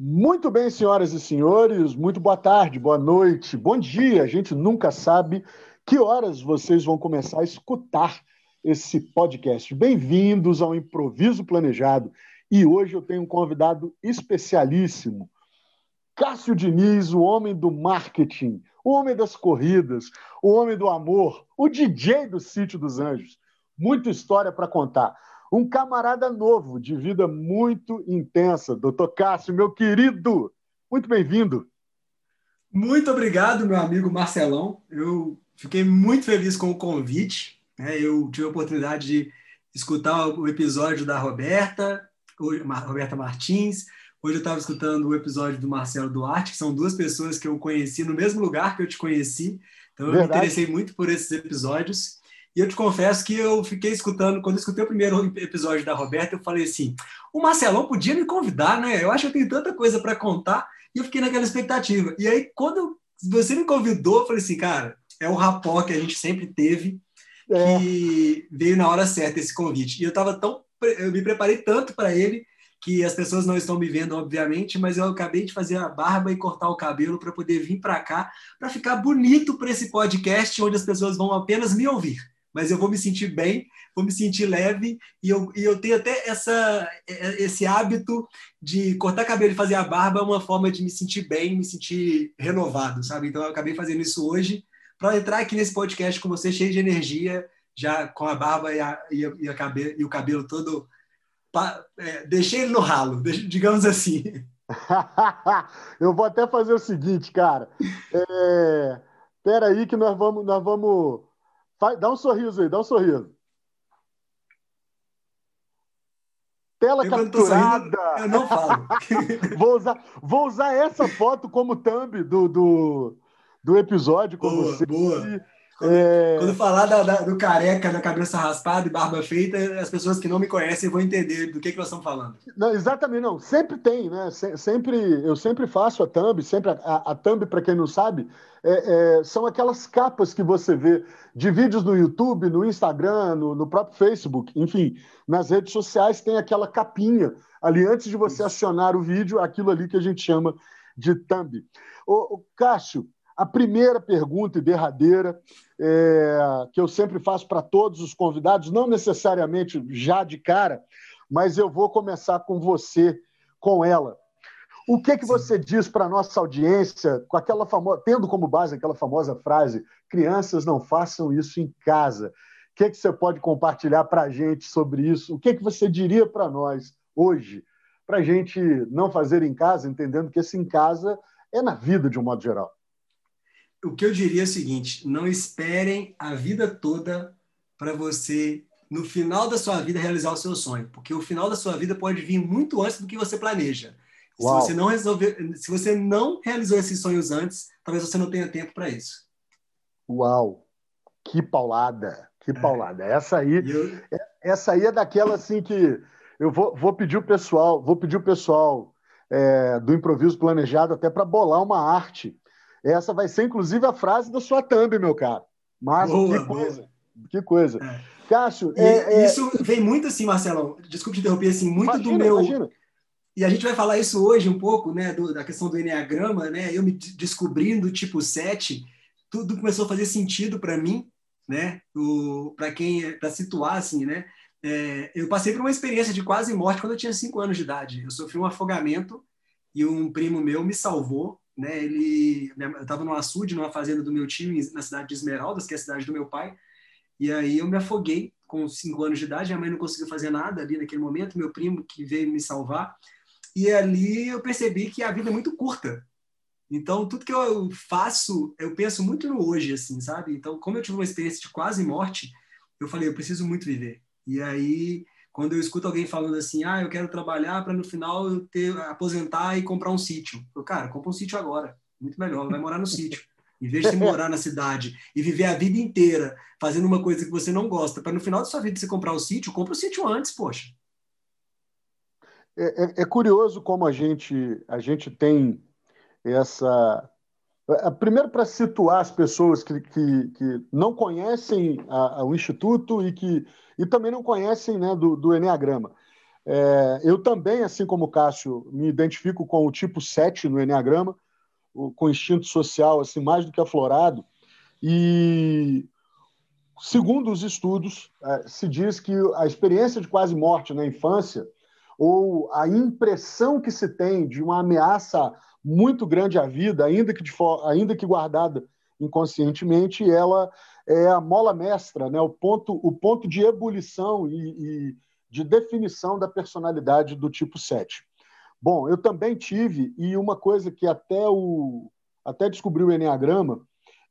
Muito bem, senhoras e senhores, muito boa tarde, boa noite, bom dia. A gente nunca sabe que horas vocês vão começar a escutar esse podcast. Bem-vindos ao Improviso Planejado. E hoje eu tenho um convidado especialíssimo, Cássio Diniz, o homem do marketing, o homem das corridas, o homem do amor, o DJ do Sítio dos Anjos. Muita história para contar um camarada novo, de vida muito intensa. Doutor Cássio, meu querido, muito bem-vindo. Muito obrigado, meu amigo Marcelão. Eu fiquei muito feliz com o convite. Né? Eu tive a oportunidade de escutar o episódio da Roberta, Roberta Martins. Hoje eu estava escutando o episódio do Marcelo Duarte, que são duas pessoas que eu conheci no mesmo lugar que eu te conheci. Então eu Verdade. me interessei muito por esses episódios. E eu te confesso que eu fiquei escutando, quando eu escutei o primeiro episódio da Roberta, eu falei assim: o Marcelão podia me convidar, né? Eu acho que eu tenho tanta coisa para contar. E eu fiquei naquela expectativa. E aí, quando você me convidou, eu falei assim, cara, é o rapó que a gente sempre teve, é. que veio na hora certa esse convite. E eu estava tão. Eu me preparei tanto para ele que as pessoas não estão me vendo, obviamente, mas eu acabei de fazer a barba e cortar o cabelo para poder vir para cá, para ficar bonito para esse podcast onde as pessoas vão apenas me ouvir mas eu vou me sentir bem, vou me sentir leve e eu, e eu tenho até essa, esse hábito de cortar cabelo e fazer a barba é uma forma de me sentir bem, me sentir renovado, sabe? Então eu acabei fazendo isso hoje para entrar aqui nesse podcast com você cheio de energia, já com a barba e, a, e, a, e, a e o cabelo todo. Pa, é, deixei ele no ralo, digamos assim. eu vou até fazer o seguinte, cara. É, espera aí que nós vamos, nós vamos Dá um sorriso aí, dá um sorriso. Tela eu capturada. eu não falo. vou, usar, vou usar essa foto como thumb do, do, do episódio com boa, você. Boa. Quando, é... quando falar da, da, do careca, da cabeça raspada e barba feita, as pessoas que não me conhecem vão entender do que, que nós estamos falando. Não, exatamente, não. Sempre tem, né? Sempre, eu sempre faço a thumb, sempre a, a thumb, para quem não sabe, é, é, são aquelas capas que você vê de vídeos no YouTube, no Instagram, no, no, próprio Facebook, enfim, nas redes sociais tem aquela capinha ali antes de você acionar o vídeo, aquilo ali que a gente chama de thumb. O, o Cássio, a primeira pergunta e derradeira, é, que eu sempre faço para todos os convidados, não necessariamente já de cara, mas eu vou começar com você, com ela. O que que você diz para a nossa audiência, com aquela famosa, tendo como base aquela famosa frase: crianças não façam isso em casa? O que, que você pode compartilhar para a gente sobre isso? O que, que você diria para nós hoje, para a gente não fazer em casa, entendendo que esse em casa é na vida de um modo geral? O que eu diria é o seguinte: não esperem a vida toda para você, no final da sua vida, realizar o seu sonho, porque o final da sua vida pode vir muito antes do que você planeja. Uau. Se você não resolver, se você não realizou esses sonhos antes, talvez você não tenha tempo para isso. Uau, que paulada, que é. paulada. É. Essa aí, eu... É, essa aí é daquela assim que eu vou, vou pedir o pessoal, vou pedir o pessoal é, do improviso planejado até para bolar uma arte essa vai ser, inclusive, a frase da sua thumb, meu caro. Mas boa, que coisa. Boa. Que coisa. É. Cássio. É, é, isso vem muito assim, Marcelo. Desculpe te interromper, assim, muito imagina, do meu. Imagina. E a gente vai falar isso hoje um pouco, né, do, da questão do Enneagrama, né? Eu me descobrindo tipo 7, tudo começou a fazer sentido para mim, né? Para quem, para situar, assim, né? É, eu passei por uma experiência de quase morte quando eu tinha 5 anos de idade. Eu sofri um afogamento e um primo meu me salvou né? Ele, eu estava no açude, numa fazenda do meu time, na cidade de Esmeraldas, que é a cidade do meu pai, e aí eu me afoguei com cinco anos de idade, minha mãe não conseguiu fazer nada ali naquele momento, meu primo que veio me salvar, e ali eu percebi que a vida é muito curta. Então, tudo que eu faço, eu penso muito no hoje, assim, sabe? Então, como eu tive uma experiência de quase morte, eu falei, eu preciso muito viver. E aí, quando eu escuto alguém falando assim, ah, eu quero trabalhar para no final eu ter aposentar e comprar um sítio. Eu, cara, compra um sítio agora, muito melhor, vai morar no sítio. Em vez de morar na cidade e viver a vida inteira fazendo uma coisa que você não gosta, para no final da sua vida você comprar o um sítio, compra o um sítio antes, poxa. É, é, é, curioso como a gente, a gente tem essa. Primeiro, para situar as pessoas que, que, que não conhecem a, a, o Instituto e que e também não conhecem né, do, do Enneagrama. É, eu também, assim como o Cássio, me identifico com o tipo 7 no Enneagrama, com instinto social assim mais do que aflorado. E, segundo os estudos, é, se diz que a experiência de quase morte na infância, ou a impressão que se tem de uma ameaça muito grande à vida, ainda que, de, ainda que guardada inconscientemente, ela é a mola mestra, né? o, ponto, o ponto de ebulição e, e de definição da personalidade do tipo 7. Bom, eu também tive, e uma coisa que até o até descobri o Enneagrama,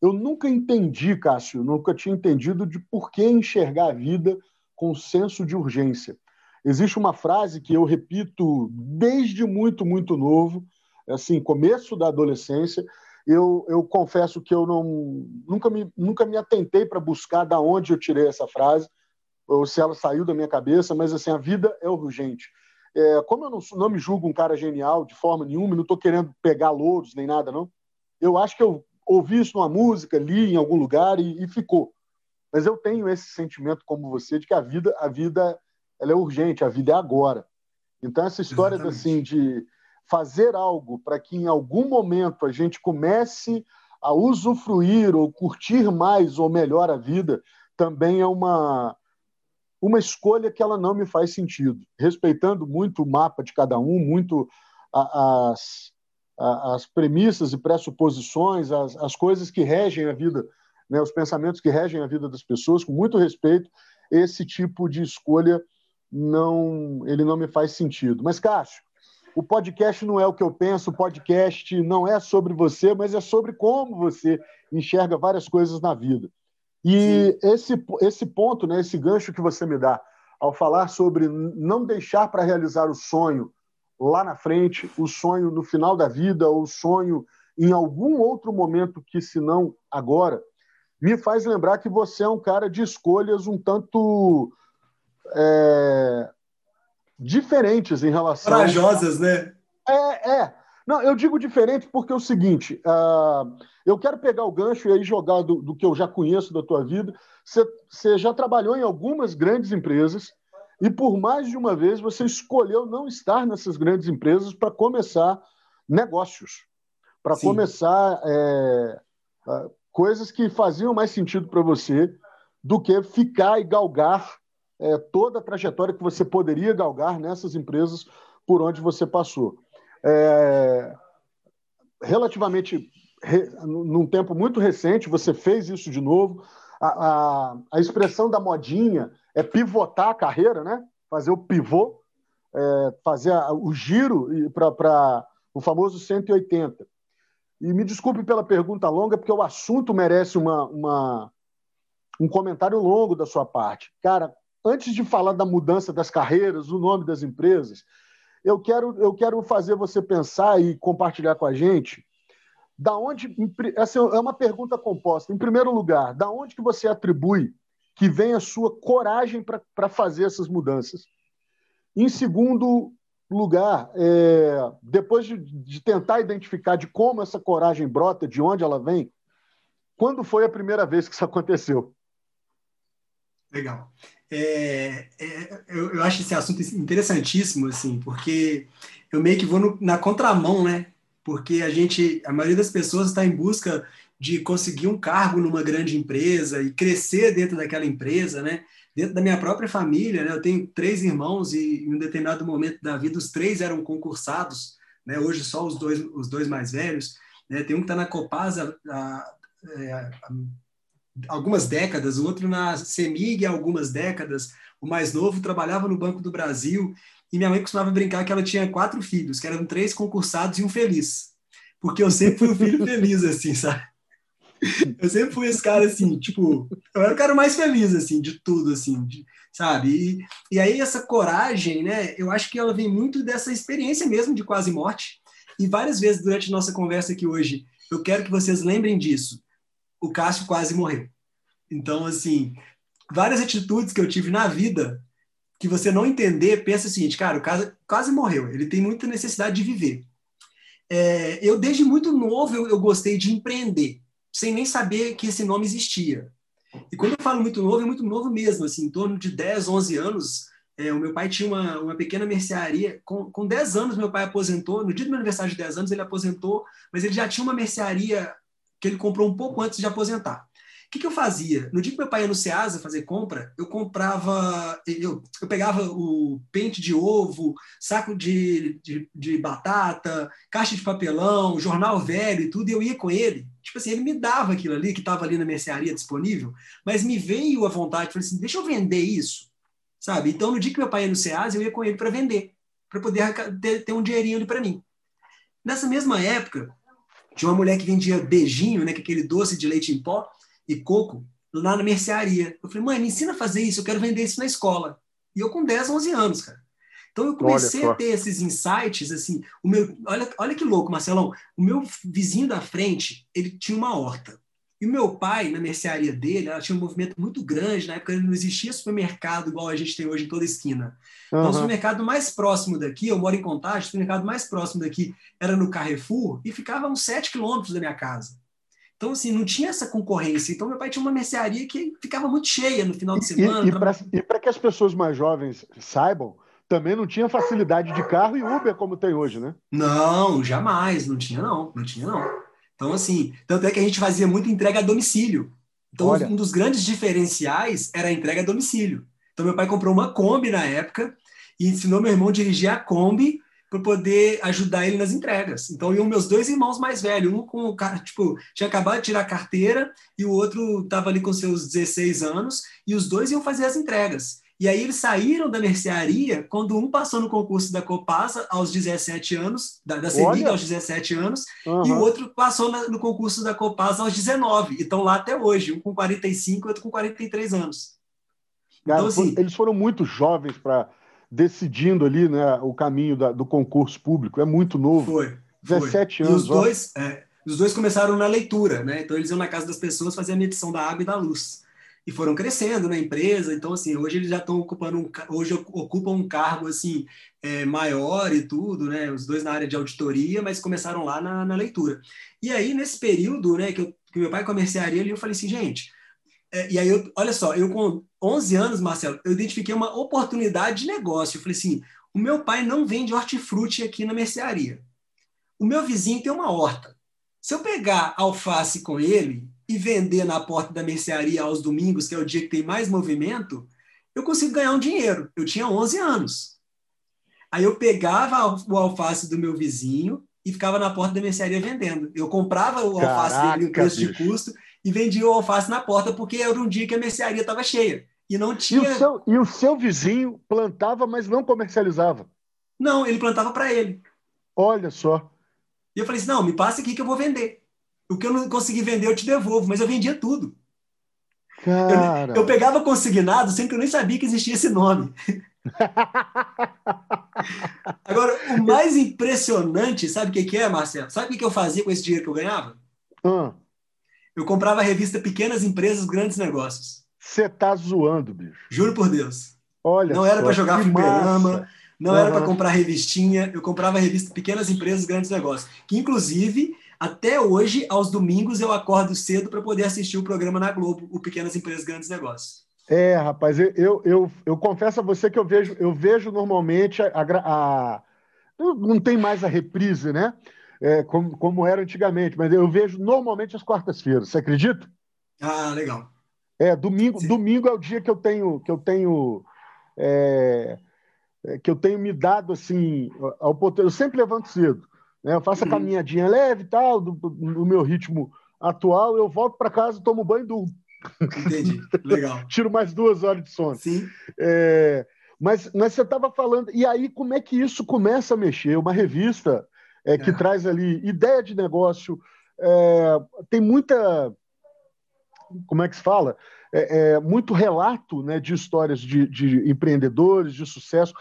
eu nunca entendi, Cássio, nunca tinha entendido de por que enxergar a vida com senso de urgência. Existe uma frase que eu repito desde muito, muito novo, assim, começo da adolescência. Eu, eu confesso que eu não, nunca, me, nunca me atentei para buscar da onde eu tirei essa frase, ou se ela saiu da minha cabeça, mas assim, a vida é urgente. É, como eu não, não me julgo um cara genial de forma nenhuma, não estou querendo pegar louros nem nada, não. Eu acho que eu ouvi isso numa música, li em algum lugar e, e ficou. Mas eu tenho esse sentimento como você de que a vida, a vida, ela é urgente, a vida é agora. Então essa história assim de fazer algo para que em algum momento a gente comece a usufruir ou curtir mais ou melhor a vida também é uma uma escolha que ela não me faz sentido, respeitando muito o mapa de cada um, muito as, as premissas e pressuposições, as, as coisas que regem a vida, né, os pensamentos que regem a vida das pessoas, com muito respeito, esse tipo de escolha não, ele não me faz sentido. Mas, Cássio, o podcast não é o que eu penso, o podcast não é sobre você, mas é sobre como você enxerga várias coisas na vida. E esse, esse ponto, né, esse gancho que você me dá, ao falar sobre não deixar para realizar o sonho lá na frente, o sonho no final da vida, ou o sonho em algum outro momento que se não agora, me faz lembrar que você é um cara de escolhas um tanto é, diferentes em relação. Corajosas, né? É, é. Não, eu digo diferente porque é o seguinte: uh, eu quero pegar o gancho e aí jogar do, do que eu já conheço da tua vida. Você já trabalhou em algumas grandes empresas e por mais de uma vez você escolheu não estar nessas grandes empresas para começar negócios, para começar é, uh, coisas que faziam mais sentido para você do que ficar e galgar é, toda a trajetória que você poderia galgar nessas empresas por onde você passou é, relativamente re, num tempo muito recente, você fez isso de novo. A, a, a, expressão da modinha é pivotar a carreira, né? fazer o pivô, é, fazer a, o giro para o famoso 180. E me desculpe pela pergunta longa, porque o assunto merece uma, uma, um comentário longo da sua parte. Cara, antes de falar da mudança das carreiras, o nome das empresas, eu quero, eu quero fazer você pensar e compartilhar com a gente da onde essa é uma pergunta composta. Em primeiro lugar, da onde que você atribui que vem a sua coragem para fazer essas mudanças? Em segundo lugar, é, depois de, de tentar identificar de como essa coragem brota, de onde ela vem, quando foi a primeira vez que isso aconteceu? Legal. É, é, eu, eu, acho esse assunto interessantíssimo, assim, porque eu meio que vou no, na contramão, né? Porque a gente, a maioria das pessoas está em busca de conseguir um cargo numa grande empresa e crescer dentro daquela empresa, né? Dentro da minha própria família, né? Eu tenho três irmãos e em um determinado momento da vida os três eram concursados, né? Hoje só os dois, os dois mais velhos, né? Tem um que está na Copasa a, a, a algumas décadas, o outro na CEMIG algumas décadas, o mais novo trabalhava no Banco do Brasil, e minha mãe costumava brincar que ela tinha quatro filhos, que eram três concursados e um feliz. Porque eu sempre fui o filho feliz, assim, sabe? Eu sempre fui esse cara, assim, tipo, eu era o cara mais feliz, assim, de tudo, assim, de, sabe? E, e aí essa coragem, né, eu acho que ela vem muito dessa experiência mesmo de quase morte. E várias vezes durante nossa conversa aqui hoje, eu quero que vocês lembrem disso o Cássio quase morreu. Então, assim, várias atitudes que eu tive na vida que você não entender, pensa o seguinte, cara, o Cássio quase morreu, ele tem muita necessidade de viver. É, eu, desde muito novo, eu, eu gostei de empreender, sem nem saber que esse nome existia. E quando eu falo muito novo, é muito novo mesmo, assim, em torno de 10, 11 anos, é, o meu pai tinha uma, uma pequena mercearia. Com, com 10 anos, meu pai aposentou. No dia do meu aniversário de 10 anos, ele aposentou, mas ele já tinha uma mercearia que ele comprou um pouco antes de aposentar. O que, que, eu fazia? No dia que meu pai ia no Ceasa fazer compra, eu comprava, eu, eu pegava o pente de ovo, saco de, de, de, batata, caixa de papelão, jornal velho e tudo, e eu ia com ele. Tipo assim, ele me dava aquilo ali, que estava ali na mercearia disponível, mas me veio a vontade, falei assim, deixa eu vender isso, sabe? Então, no dia que meu pai ia no Ceasa, eu ia com ele para vender, para poder ter, ter um dinheirinho ali para mim. Nessa mesma época, tinha uma mulher que vendia beijinho, né, que é aquele doce de leite em pó, e coco lá na mercearia. Eu falei, mãe, me ensina a fazer isso, eu quero vender isso na escola. E eu com 10, 11 anos, cara. Então eu comecei a ter esses insights, assim, o meu, olha, olha que louco, Marcelão, o meu vizinho da frente, ele tinha uma horta. E meu pai, na mercearia dele, ela tinha um movimento muito grande, na época não existia supermercado igual a gente tem hoje em toda esquina. Uhum. Então, o supermercado mais próximo daqui, eu moro em Contagem, o supermercado mais próximo daqui era no Carrefour e ficava uns 7 quilômetros da minha casa. Então, assim, não tinha essa concorrência. Então, meu pai tinha uma mercearia que ficava muito cheia no final de semana. E, e para que as pessoas mais jovens saibam, também não tinha facilidade de carro e Uber como tem hoje, né? Não, jamais. Não tinha, não. Não tinha, não. Então, assim, tanto é que a gente fazia muita entrega a domicílio. Então, Olha. um dos grandes diferenciais era a entrega a domicílio. Então, meu pai comprou uma Kombi na época e ensinou meu irmão a dirigir a Kombi para poder ajudar ele nas entregas. Então, iam meus dois irmãos mais velhos, um com o cara, tipo, tinha acabado de tirar a carteira e o outro estava ali com seus 16 anos, e os dois iam fazer as entregas. E aí eles saíram da mercearia quando um passou no concurso da Copasa aos 17 anos, da, da aos 17 anos, uhum. e o outro passou na, no concurso da Copasa aos 19. E estão lá até hoje, um com 45 e outro com 43 anos. Cara, então, assim, eles foram muito jovens para decidindo ali né, o caminho da, do concurso público. É muito novo. Foi. 17 foi. anos. E os dois, é, os dois começaram na leitura, né? Então eles iam na casa das pessoas fazer a medição da água e da luz. E foram crescendo na empresa. Então, assim, hoje eles já estão ocupando um, hoje ocupam um cargo assim é, maior e tudo, né? Os dois na área de auditoria, mas começaram lá na, na leitura. E aí, nesse período, né, que, eu, que meu pai comerciaria ali, eu falei assim, gente, é, e aí, eu, olha só, eu com 11 anos, Marcelo, eu identifiquei uma oportunidade de negócio. Eu falei assim: o meu pai não vende hortifruti aqui na mercearia. O meu vizinho tem uma horta. Se eu pegar alface com ele e vender na porta da mercearia aos domingos, que é o dia que tem mais movimento, eu consigo ganhar um dinheiro. Eu tinha 11 anos. Aí eu pegava o alface do meu vizinho e ficava na porta da mercearia vendendo. Eu comprava o alface Caraca, dele em preço bicho. de custo e vendia o alface na porta, porque era um dia que a mercearia estava cheia. E não tinha. E o, seu, e o seu vizinho plantava, mas não comercializava? Não, ele plantava para ele. Olha só. E eu falei assim: não, me passa aqui que eu vou vender. O que eu não consegui vender, eu te devolvo, mas eu vendia tudo. Cara. Eu, eu pegava consignado sem que eu nem sabia que existia esse nome. Agora, o mais impressionante, sabe o que, que é, Marcelo? Sabe o que eu fazia com esse dinheiro que eu ganhava? Hum. Eu comprava a revista Pequenas Empresas, Grandes Negócios. Você tá zoando, bicho. Juro por Deus. Olha Não era para jogar fliperama, não uhum. era para comprar revistinha. Eu comprava a revista Pequenas Empresas, Grandes Negócios. Que, inclusive, até hoje, aos domingos, eu acordo cedo para poder assistir o programa na Globo, o Pequenas Empresas, Grandes Negócios. É, rapaz, eu, eu, eu, eu confesso a você que eu vejo, eu vejo normalmente a, a, não tem mais a reprise, né? é, como, como era antigamente, mas eu vejo normalmente as quartas-feiras. Você acredita? Ah, legal. É, domingo, domingo é o dia que eu tenho que eu tenho é, é que eu tenho me dado assim ao Eu sempre levanto cedo, né? Eu faço a caminhadinha leve e tal, do, do meu ritmo atual. Eu volto para casa, tomo banho e durmo. Entendi. Legal. Tiro mais duas horas de sono. Sim. É, mas, mas você estava falando, e aí como é que isso começa a mexer? Uma revista é, que é. traz ali ideia de negócio, é, tem muita. Como é que se fala? É, é, muito relato né, de histórias de, de, empreendedores, de sucesso.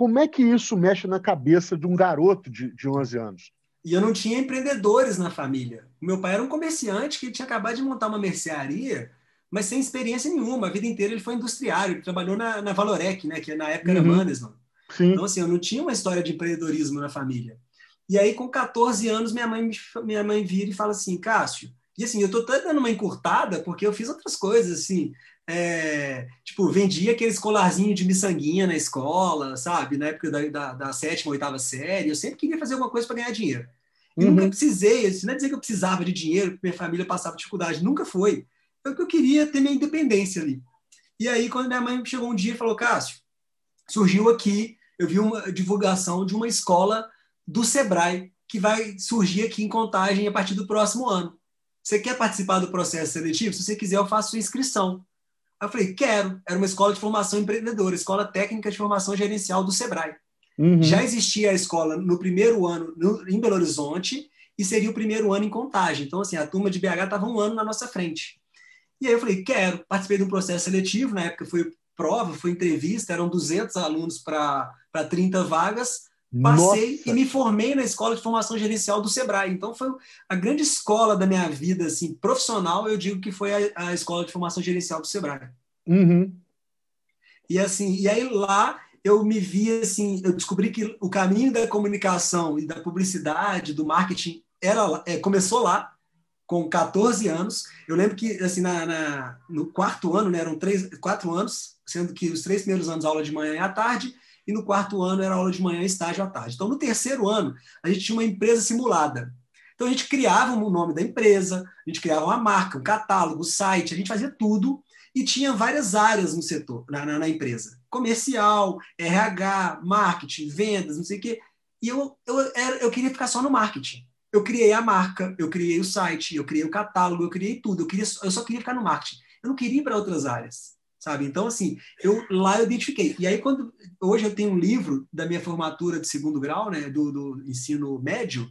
Como é que isso mexe na cabeça de um garoto de, de 11 anos? E eu não tinha empreendedores na família. O meu pai era um comerciante que tinha acabado de montar uma mercearia, mas sem experiência nenhuma. A vida inteira ele foi industriário, ele trabalhou na, na Valorec, né, que na época era uhum. Mannesman. Então, assim, eu não tinha uma história de empreendedorismo na família. E aí, com 14 anos, minha mãe, minha mãe vira e fala assim, Cássio, e assim, eu tô até dando uma encurtada, porque eu fiz outras coisas, assim, é, tipo, vendia aquele colarzinho de miçanguinha na escola, sabe? Na época da, da, da sétima, oitava série. Eu sempre queria fazer alguma coisa para ganhar dinheiro. E uhum. nunca precisei, isso não é dizer que eu precisava de dinheiro, que minha família passava dificuldade, nunca foi. Eu que eu queria ter minha independência ali. E aí, quando minha mãe chegou um dia e falou, Cássio, surgiu aqui, eu vi uma divulgação de uma escola do Sebrae que vai surgir aqui em Contagem a partir do próximo ano. Você quer participar do processo seletivo? Se você quiser, eu faço sua inscrição. Aí eu falei, quero. Era uma escola de formação empreendedora, escola técnica de formação gerencial do Sebrae. Uhum. Já existia a escola no primeiro ano no, em Belo Horizonte e seria o primeiro ano em Contagem. Então, assim, a turma de BH estava um ano na nossa frente. E aí eu falei, quero. Participei de um processo seletivo, na época foi prova, foi entrevista, eram 200 alunos para 30 vagas. Passei Nossa. e me formei na escola de formação gerencial do Sebrae. Então foi a grande escola da minha vida, assim, profissional. Eu digo que foi a, a escola de formação gerencial do Sebrae. Uhum. E assim, e aí lá eu me vi assim, eu descobri que o caminho da comunicação e da publicidade, do marketing era é, começou lá com 14 anos. Eu lembro que assim na, na, no quarto ano, né, eram três, quatro anos, sendo que os três primeiros anos aula de manhã e à tarde, e no quarto ano era aula de manhã estágio à tarde. Então, no terceiro ano, a gente tinha uma empresa simulada. Então, a gente criava o nome da empresa, a gente criava uma marca, um catálogo, um site, a gente fazia tudo e tinha várias áreas no setor, na, na, na empresa. Comercial, RH, marketing, vendas, não sei o quê. E eu, eu, eu queria ficar só no marketing. Eu criei a marca, eu criei o site, eu criei o catálogo, eu criei tudo. Eu, queria, eu só queria ficar no marketing. Eu não queria ir para outras áreas sabe? Então, assim, eu lá eu identifiquei. E aí, quando hoje eu tenho um livro da minha formatura de segundo grau, né, do, do ensino médio,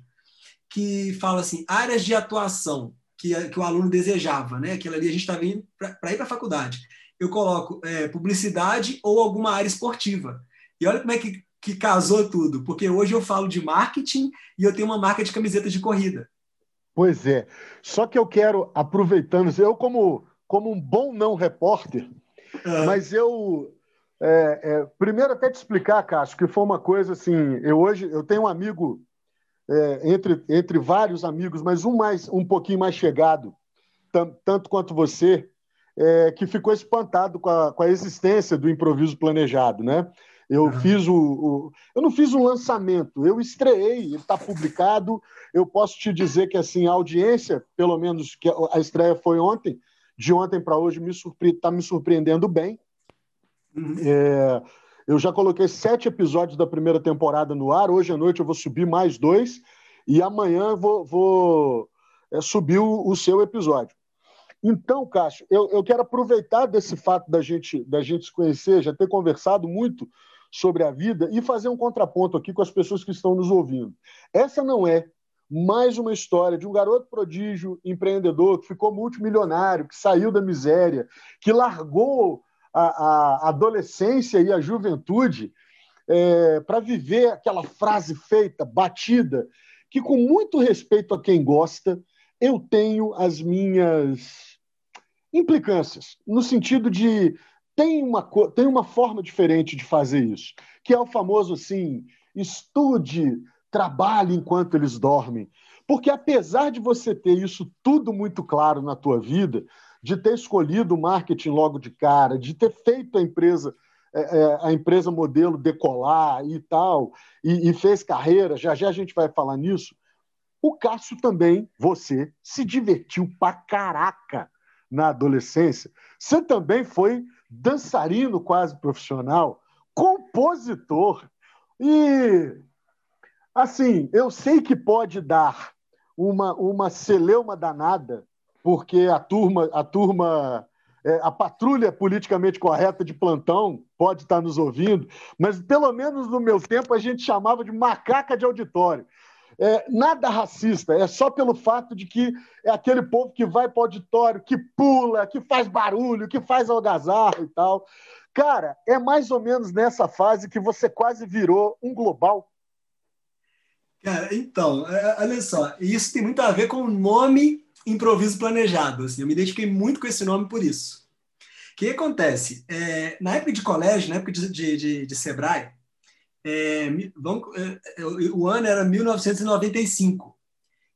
que fala assim, áreas de atuação que, que o aluno desejava, né? Aquilo ali a gente estava indo para ir para a faculdade. Eu coloco é, publicidade ou alguma área esportiva. E olha como é que, que casou tudo, porque hoje eu falo de marketing e eu tenho uma marca de camiseta de corrida. Pois é. Só que eu quero, aproveitando, eu como, como um bom não repórter, Uhum. Mas eu. É, é, primeiro, até te explicar, Cássio, que foi uma coisa assim. Eu hoje eu tenho um amigo, é, entre, entre vários amigos, mas um, mais, um pouquinho mais chegado, tanto quanto você, é, que ficou espantado com a, com a existência do improviso planejado, né? Eu uhum. fiz o, o, Eu não fiz um lançamento, eu estreiei, ele está publicado. Eu posso te dizer que assim, a audiência, pelo menos que a estreia foi ontem, de ontem para hoje me surpre... tá me surpreendendo bem. É... Eu já coloquei sete episódios da primeira temporada no ar. Hoje à noite eu vou subir mais dois. E amanhã vou, vou é, subir o, o, seu episódio. Então, Cássio, eu, eu quero aproveitar desse fato da gente, da gente se conhecer, já ter conversado muito sobre a vida e fazer um contraponto aqui com as pessoas que estão nos ouvindo. Essa não é mais uma história de um garoto prodígio, empreendedor, que ficou multimilionário, que saiu da miséria, que largou a, a adolescência e a juventude é, para viver aquela frase feita, batida, que, com muito respeito a quem gosta, eu tenho as minhas implicâncias, no sentido de tem uma, tem uma forma diferente de fazer isso, que é o famoso assim, estude trabalhe enquanto eles dormem. Porque apesar de você ter isso tudo muito claro na tua vida, de ter escolhido o marketing logo de cara, de ter feito a empresa é, é, a empresa modelo decolar e tal, e, e, fez carreira, já já a gente vai falar nisso. O Cássio também, você, se divertiu pra caraca na adolescência. Você também foi dançarino quase profissional, compositor e Assim, eu sei que pode dar uma, uma celeuma danada, porque a turma, a turma, é, a patrulha politicamente correta de plantão pode estar nos ouvindo, mas pelo menos no meu tempo a gente chamava de macaca de auditório. É, nada racista, é só pelo fato de que é aquele povo que vai para o auditório, que pula, que faz barulho, que faz algazarra e tal. Cara, é mais ou menos nessa fase que você quase virou um global. Cara, então, é, olha só, isso tem muito a ver com o nome improviso planejado. Assim, eu me identifiquei muito com esse nome por isso. O que acontece? É, na época de colégio, na época de, de, de, de Sebrae, é, vamos, é, é o ano era 1995.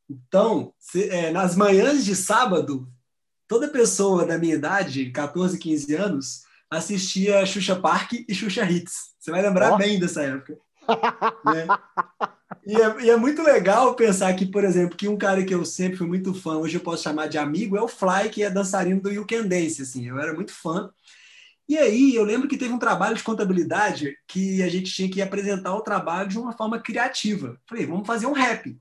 Então, se, é, nas manhãs de sábado, toda pessoa da minha idade, 14, 15 anos, assistia Xuxa Park e Xuxa Hits. Você vai lembrar oh. bem dessa época. né? E, é, e, é, muito legal pensar que, por exemplo, que um cara que eu sempre fui muito fã, hoje eu posso chamar de amigo, é o Fly, que é dançarino do You Can Dance. Assim, eu era muito fã. E aí eu lembro que teve um trabalho de contabilidade que a gente tinha que apresentar o trabalho de uma forma criativa. Falei, vamos fazer um rap.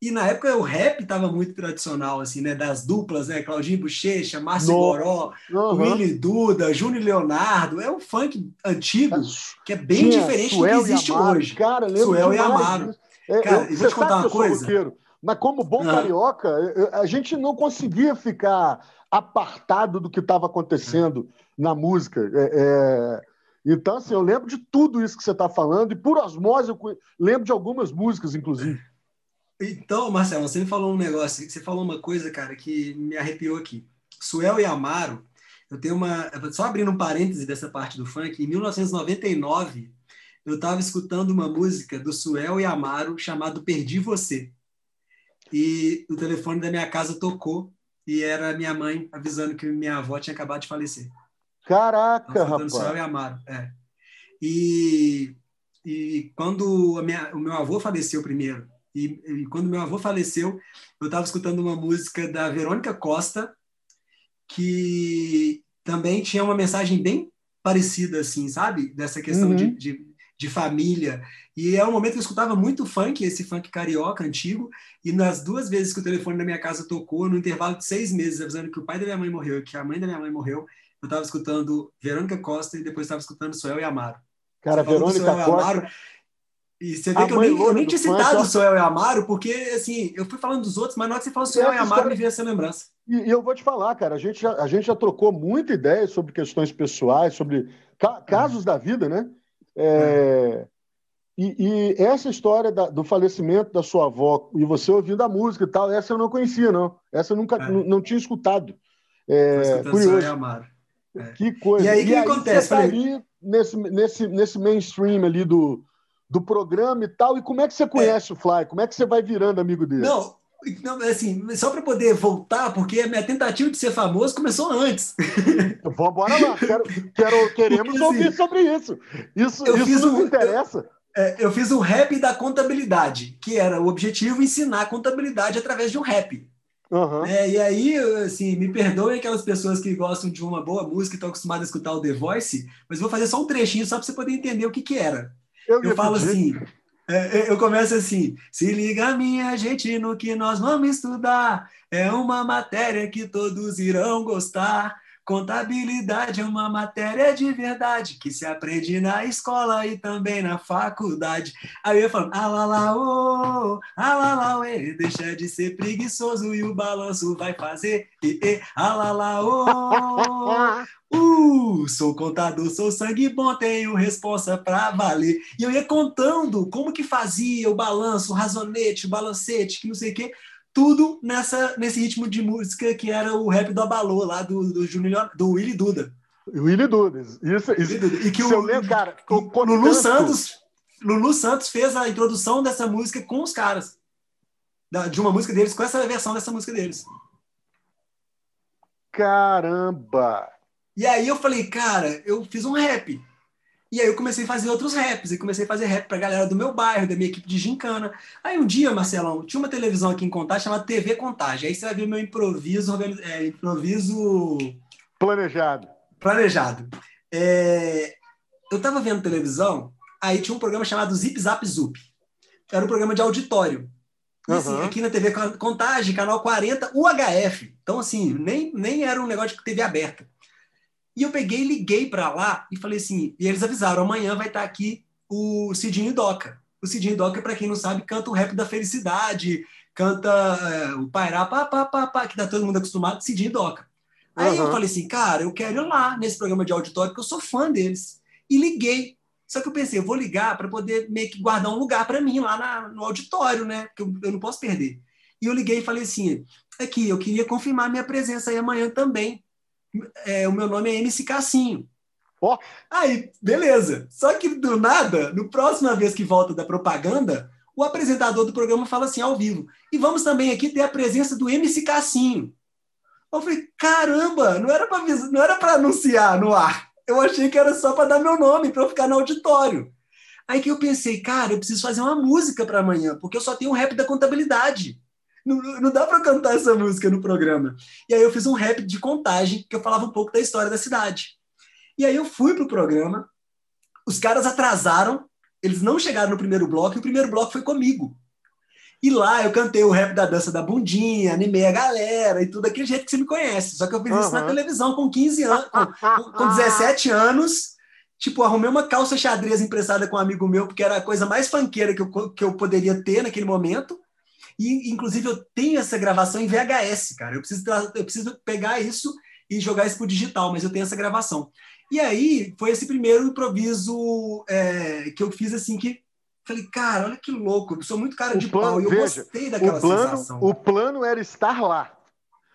E na época o rap estava muito tradicional, assim, né? Das duplas, né? Claudinho Bochecha, Márcio no. Goró, uhum. Willy Duda, Júnior Leonardo. É um funk antigo que é bem Tinha diferente Suel do que existe hoje. Cara, Suel e Amaro. É, cara, eu, vou te contar uma coisa. Mas como bom uhum. carioca, a gente não conseguia ficar apartado do que estava acontecendo na música. É, é... Então, assim, eu lembro de tudo isso que você está falando, e por osmose eu lembro de algumas músicas, inclusive. Então, Marcelo, você me falou um negócio, você falou uma coisa, cara, que me arrepiou aqui. Suel e Amaro, eu tenho uma. Só abrindo um parêntese dessa parte do funk, em 1999, eu estava escutando uma música do Suel e Amaro chamado Perdi Você. E o telefone da minha casa tocou e era minha mãe avisando que minha avó tinha acabado de falecer. Caraca, rapaz! Suel e Amaro, é. E, e quando minha, o meu avô faleceu primeiro, e, e quando meu avô faleceu, eu estava escutando uma música da Verônica Costa, que também tinha uma mensagem bem parecida, assim, sabe? Dessa questão uhum. de, de, de, família. E é um momento que eu escutava muito funk, esse funk carioca antigo, e nas duas vezes que o telefone da minha casa tocou, no intervalo de seis meses, avisando que o pai da minha mãe morreu e que a mãe da minha mãe morreu, eu estava escutando Verônica Costa e depois estava escutando Suel e Amaro. Cara, Verônica Costa... Amaro, e você vê a que eu nem, eu nem tinha citado o Soel e Amaro, porque assim, eu fui falando dos outros, mas na hora que você falou Soel e Amaro, história... me veio essa lembrança. E, e, eu vou te falar, cara, a gente já, a gente já trocou muita ideia sobre questões pessoais, sobre ca casos da vida, né? É... E, e, essa história da, do falecimento da sua avó, e você ouvindo a música e tal, essa eu não conhecia, não. Essa eu nunca é. não tinha escutado. É, curioso. E Amaro. É. Que coisa. E aí o que acontece? Você tá ali nesse, nesse, nesse mainstream ali do, do programa e tal. E como é que você conhece é. o Fly? Como é que você vai virando amigo dele? Não, não assim, só para poder voltar, porque a minha tentativa de ser famoso começou antes. Vamos embora lá. Quero, quero, queremos porque, ouvir assim, sobre isso. Isso, eu isso fiz nos um, interessa. Eu, é, eu fiz o rap da contabilidade, que era o objetivo ensinar contabilidade através de um rap. Uhum. É, e aí, assim, me perdoem aquelas pessoas que gostam de uma boa música e estão acostumadas a escutar o The Voice, mas vou fazer só um trechinho só para você poder entender o que, que era. Eu, eu falo assim, é, é, eu começo assim, se liga minha gente no que nós vamos estudar, é uma matéria que todos irão gostar. Contabilidade é uma matéria de verdade que se aprende na escola e também na faculdade. Aí eu falo, alala, oh, alala, ué, deixa de ser preguiçoso e o balanço vai fazer, e, e, alala, oh, Uh, sou contador, sou sangue bom, tenho resposta para valer. E eu ia contando como que fazia o balanço, o razonete, o balancete, que não sei o quê, tudo nessa, nesse ritmo de música que era o rap do Abalô, lá do, do, Junior, do Willy Duda. Willy Duda, isso, isso. E que o, lembro, cara, o, Lulu Santos, Lulu Santos fez a introdução dessa música com os caras. Da, de uma música deles, com essa versão dessa música deles. Caramba! E aí eu falei, cara, eu fiz um rap. E aí eu comecei a fazer outros raps, e comecei a fazer rap pra galera do meu bairro, da minha equipe de gincana. Aí um dia, Marcelão, tinha uma televisão aqui em Contagem chamada TV Contagem. Aí você vai ver meu improviso, é, improviso... Planejado. Planejado. É... Eu tava vendo televisão, aí tinha um programa chamado Zip Zap Zup. Era um programa de auditório. E, assim, uhum. aqui na TV Contagem, canal 40, UHF. Então, assim, nem, nem era um negócio de TV aberta. E eu peguei, liguei para lá e falei assim, e eles avisaram, amanhã vai estar tá aqui o Cidinho Doca. O Cidinho Doca, para quem não sabe, canta o rap da felicidade, canta é, o Pairá, pá, pá, pá, pá, que tá todo mundo acostumado, Cidinho Doca. Aí uhum. eu falei assim, cara, eu quero ir lá nesse programa de auditório, porque eu sou fã deles. E liguei. Só que eu pensei, eu vou ligar para poder meio que guardar um lugar para mim lá na, no auditório, né? Porque eu, eu não posso perder. E eu liguei e falei assim, aqui, eu queria confirmar minha presença aí amanhã também é, o meu nome é MC Cassinho. Oh. Aí, beleza. Só que do nada, no próxima vez que volta da propaganda, o apresentador do programa fala assim ao vivo. E vamos também aqui ter a presença do MC Cassinho. Eu falei, caramba, não era para não era para anunciar no ar. Eu achei que era só para dar meu nome, para eu ficar no auditório. Aí que eu pensei, cara, eu preciso fazer uma música para amanhã, porque eu só tenho um rap da contabilidade. Não, não dá para cantar essa música no programa. E aí eu fiz um rap de contagem, que eu falava um pouco da história da cidade. E aí eu fui pro programa, os caras atrasaram, eles não chegaram no primeiro bloco, e o primeiro bloco foi comigo. E lá eu cantei o rap da dança da bundinha, animei a galera e tudo daquele jeito que você me conhece. Só que eu fiz uhum. isso na televisão com 15 anos, com, com 17 anos. Tipo, arrumei uma calça xadrez emprestada com um amigo meu, porque era a coisa mais fanqueira que eu, que eu poderia ter naquele momento. E, inclusive, eu tenho essa gravação em VHS, cara. Eu preciso, eu preciso pegar isso e jogar isso pro digital, mas eu tenho essa gravação. E aí, foi esse primeiro improviso é, que eu fiz, assim, que Falei, cara, olha que louco, eu sou muito cara o de plano, pau. E eu veja, gostei daquela o plano, sensação. O plano era estar lá.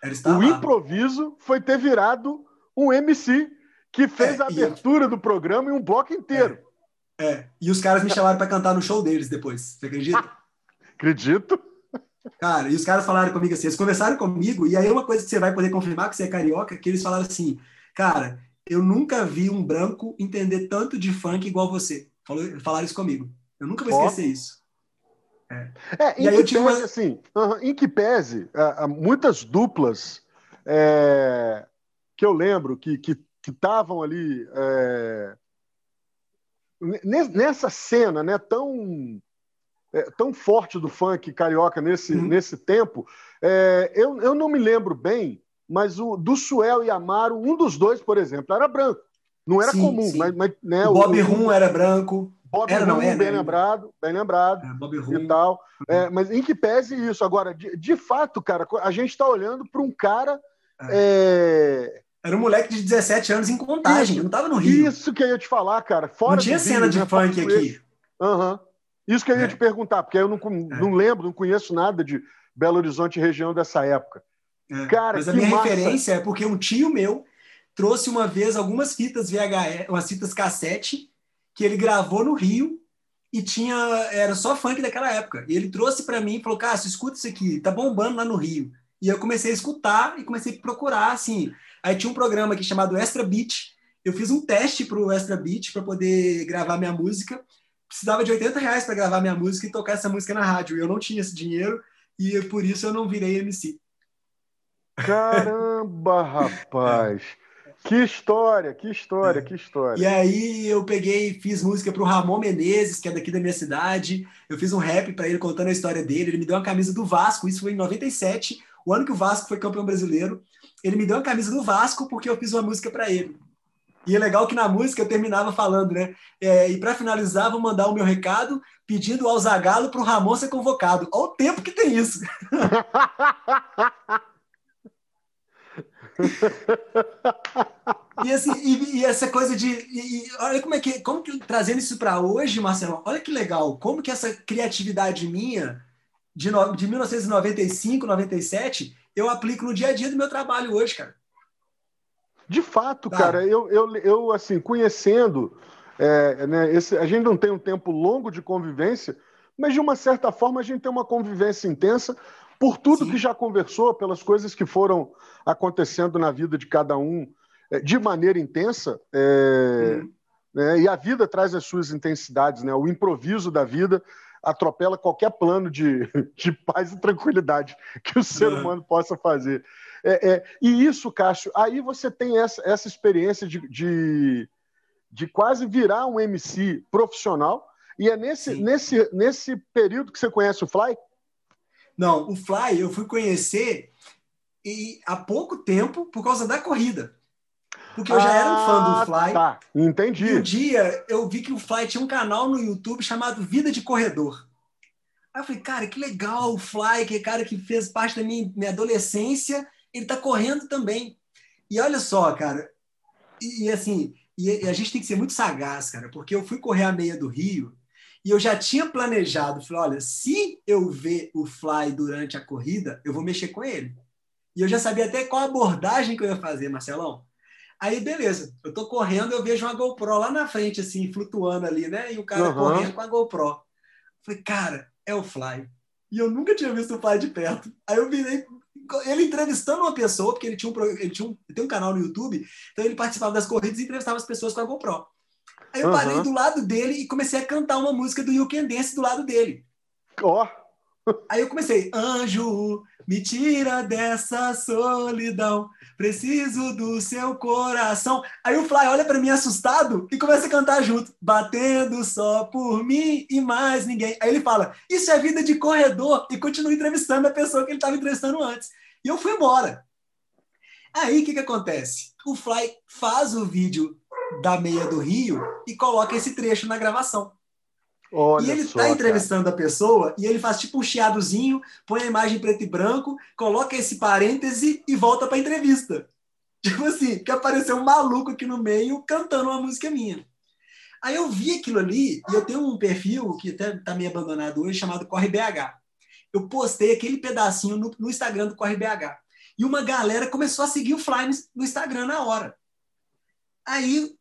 Era estar o lá. improviso foi ter virado um MC que fez é, a abertura do programa em um bloco inteiro. É, é. e os caras me chamaram para cantar no show deles depois. Você acredita? Acredito. Cara, e os caras falaram comigo assim, eles conversaram comigo, e aí uma coisa que você vai poder confirmar que você é carioca, que eles falaram assim, cara, eu nunca vi um branco entender tanto de funk igual você. Falou, falaram isso comigo. Eu nunca vou esquecer isso. É, é em, que pese, uma... assim, uh, em que pese, uh, muitas duplas é, que eu lembro que estavam que, que ali é, nessa cena né, tão, é, tão forte do funk carioca nesse, uhum. nesse tempo, é, eu, eu não me lembro bem, mas o do Suel e Amaro, um dos dois, por exemplo, era branco. Não era sim, comum, sim. mas, mas né, o Bob Rum era branco. Bob era, não, é, bem né? lembrado, bem lembrado é, Bob e tal. É, mas em que pese isso? Agora, de, de fato, cara, a gente está olhando para um cara. É. É, era um moleque de 17 anos em contagem, isso, não estava no Rio. Isso que eu ia te falar, cara. Fora não tinha cena de né, funk aqui. Uhum. Isso que eu ia te perguntar, porque eu não, não lembro, não conheço nada de Belo Horizonte região dessa época. Cara, Mas a minha massa. referência é porque um tio meu trouxe uma vez algumas fitas VHS, umas fitas cassete que ele gravou no Rio e tinha era só funk daquela época. E ele trouxe para mim e falou: "Cássio, escuta isso aqui, tá bombando lá no Rio". E eu comecei a escutar e comecei a procurar assim. Aí tinha um programa aqui chamado Extra Beat. Eu fiz um teste para o Extra Beat para poder gravar minha música. Precisava de 80 reais para gravar minha música e tocar essa música na rádio. Eu não tinha esse dinheiro e por isso eu não virei MC. Caramba, rapaz! Que história, que história, que história. E aí eu peguei, fiz música para o Ramon Menezes, que é daqui da minha cidade. Eu fiz um rap para ele contando a história dele. Ele me deu uma camisa do Vasco, isso foi em 97, o ano que o Vasco foi campeão brasileiro. Ele me deu uma camisa do Vasco porque eu fiz uma música para ele. E é legal que na música eu terminava falando, né? É, e para finalizar, vou mandar o meu recado pedindo ao Zagalo para o Ramon ser convocado. Olha o tempo que tem isso. e, assim, e, e, essa coisa de. E, olha como é que. Como que trazendo isso para hoje, Marcelo, olha que legal. Como que essa criatividade minha, de, no, de 1995, 97, eu aplico no dia a dia do meu trabalho hoje, cara. De fato, tá. cara, eu, eu, eu, assim, conhecendo. É, né, esse, a gente não tem um tempo longo de convivência, mas de uma certa forma a gente tem uma convivência intensa por tudo Sim. que já conversou, pelas coisas que foram acontecendo na vida de cada um é, de maneira intensa. É, uhum. né, e a vida traz as suas intensidades, né? O improviso da vida atropela qualquer plano de, de paz e tranquilidade que o ser uhum. humano possa fazer. É, é, e isso, Cássio, aí você tem essa, essa experiência de, de, de quase virar um MC profissional, e é nesse, nesse, nesse período que você conhece o Fly? Não, o Fly eu fui conhecer e, há pouco tempo por causa da corrida. Porque eu já era um fã do ah, Fly. Tá, entendi. E um dia eu vi que o Fly tinha um canal no YouTube chamado Vida de Corredor. Aí eu falei, cara, que legal o Fly, que é cara que fez parte da minha, minha adolescência, ele tá correndo também. E olha só, cara, e, e assim, e a gente tem que ser muito sagaz, cara, porque eu fui correr a meia do Rio e eu já tinha planejado, falei, olha, se eu ver o Fly durante a corrida, eu vou mexer com ele. E eu já sabia até qual abordagem que eu ia fazer, Marcelão. Aí, beleza, eu tô correndo, eu vejo uma GoPro lá na frente, assim, flutuando ali, né? E o cara uhum. correndo com a GoPro. Falei, cara, é o Fly. E eu nunca tinha visto o Fly de perto. Aí eu virei, ele entrevistando uma pessoa, porque ele tinha um, ele tinha um, tem um canal no YouTube, então ele participava das corridas e entrevistava as pessoas com a GoPro. Aí eu parei do lado dele e comecei a cantar uma música do You Can Dance do lado dele. Ó. Oh. Aí eu comecei, anjo, me tira dessa solidão, preciso do seu coração. Aí o Fly olha para mim assustado e começa a cantar junto, batendo só por mim e mais ninguém. Aí ele fala, isso é vida de corredor, e continua entrevistando a pessoa que ele estava entrevistando antes. E eu fui embora. Aí o que, que acontece? O Fly faz o vídeo da meia do Rio e coloca esse trecho na gravação. Olha e ele está entrevistando cara. a pessoa e ele faz tipo um chiadozinho, põe a imagem preto e branco, coloca esse parêntese e volta para a entrevista. Tipo assim, que apareceu um maluco aqui no meio cantando uma música minha. Aí eu vi aquilo ali e eu tenho um perfil que até está meio abandonado hoje chamado Corre BH. Eu postei aquele pedacinho no, no Instagram do Corre BH. E uma galera começou a seguir o Fly no Instagram na hora. Aí,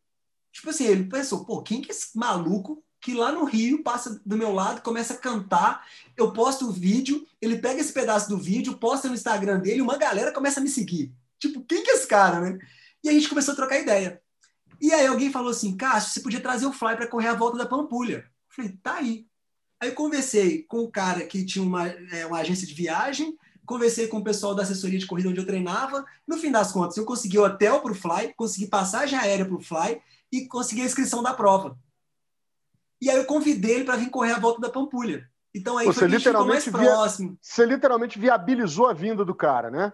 tipo assim, ele pensou, pô, quem que é esse maluco que lá no Rio passa do meu lado, começa a cantar, eu posto o vídeo, ele pega esse pedaço do vídeo, posta no Instagram dele, uma galera começa a me seguir. Tipo, quem que é esse cara, né? E a gente começou a trocar ideia. E aí alguém falou assim, Cássio, você podia trazer o Fly para correr a volta da Pampulha. Eu falei, tá aí. Aí eu conversei com o cara que tinha uma, é, uma agência de viagem, conversei com o pessoal da assessoria de corrida onde eu treinava. No fim das contas, eu consegui hotel para o Fly, consegui passagem aérea para o Fly e consegui a inscrição da prova. E aí eu convidei ele para vir correr a volta da Pampulha. Então aí você foi literalmente mais próximo. Via... Você literalmente viabilizou a vinda do cara, né?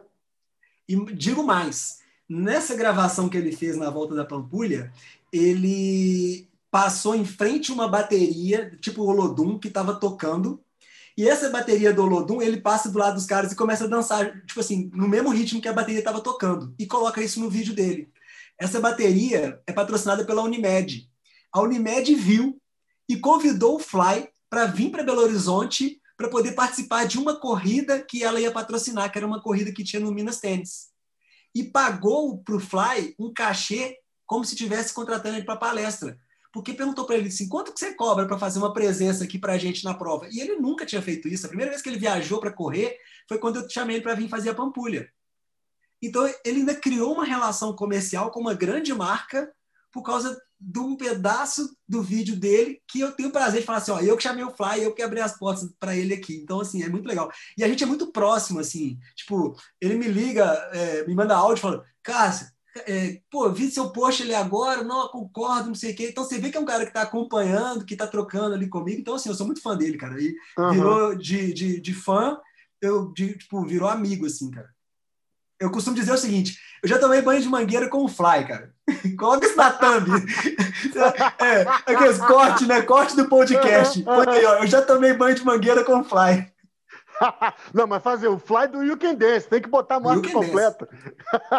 E digo mais, nessa gravação que ele fez na volta da Pampulha, ele passou em frente uma bateria, tipo o Olodum, que estava tocando. E essa bateria do Olodum, ele passa do lado dos caras e começa a dançar, tipo assim, no mesmo ritmo que a bateria estava tocando. E coloca isso no vídeo dele. Essa bateria é patrocinada pela Unimed. A Unimed viu e convidou o Fly para vir para Belo Horizonte para poder participar de uma corrida que ela ia patrocinar, que era uma corrida que tinha no Minas Tênis. E pagou para o Fly um cachê como se estivesse contratando ele para palestra. Porque perguntou para ele assim: quanto que você cobra para fazer uma presença aqui para a gente na prova? E ele nunca tinha feito isso. A primeira vez que ele viajou para correr foi quando eu chamei ele para vir fazer a Pampulha. Então ele ainda criou uma relação comercial com uma grande marca por causa de um pedaço do vídeo dele que eu tenho o prazer de falar assim, ó, eu que chamei o Fly, eu que abri as portas para ele aqui. Então, assim, é muito legal. E a gente é muito próximo, assim, tipo, ele me liga, é, me manda áudio falando, Cássio, é, pô, vi seu post ali agora, não concordo, não sei o quê. Então você vê que é um cara que está acompanhando, que está trocando ali comigo. Então, assim, eu sou muito fã dele, cara. E uhum. virou de, de, de fã, eu, de, tipo, virou amigo, assim, cara. Eu costumo dizer o seguinte: eu já tomei banho de mangueira com o Fly, cara. Coloca isso na thumb. é, aqueles corte, né? Corte do podcast. Aí, ó, eu já tomei banho de mangueira com o Fly. Não, mas fazer o fly do You Can Dance, tem que botar a marca completa.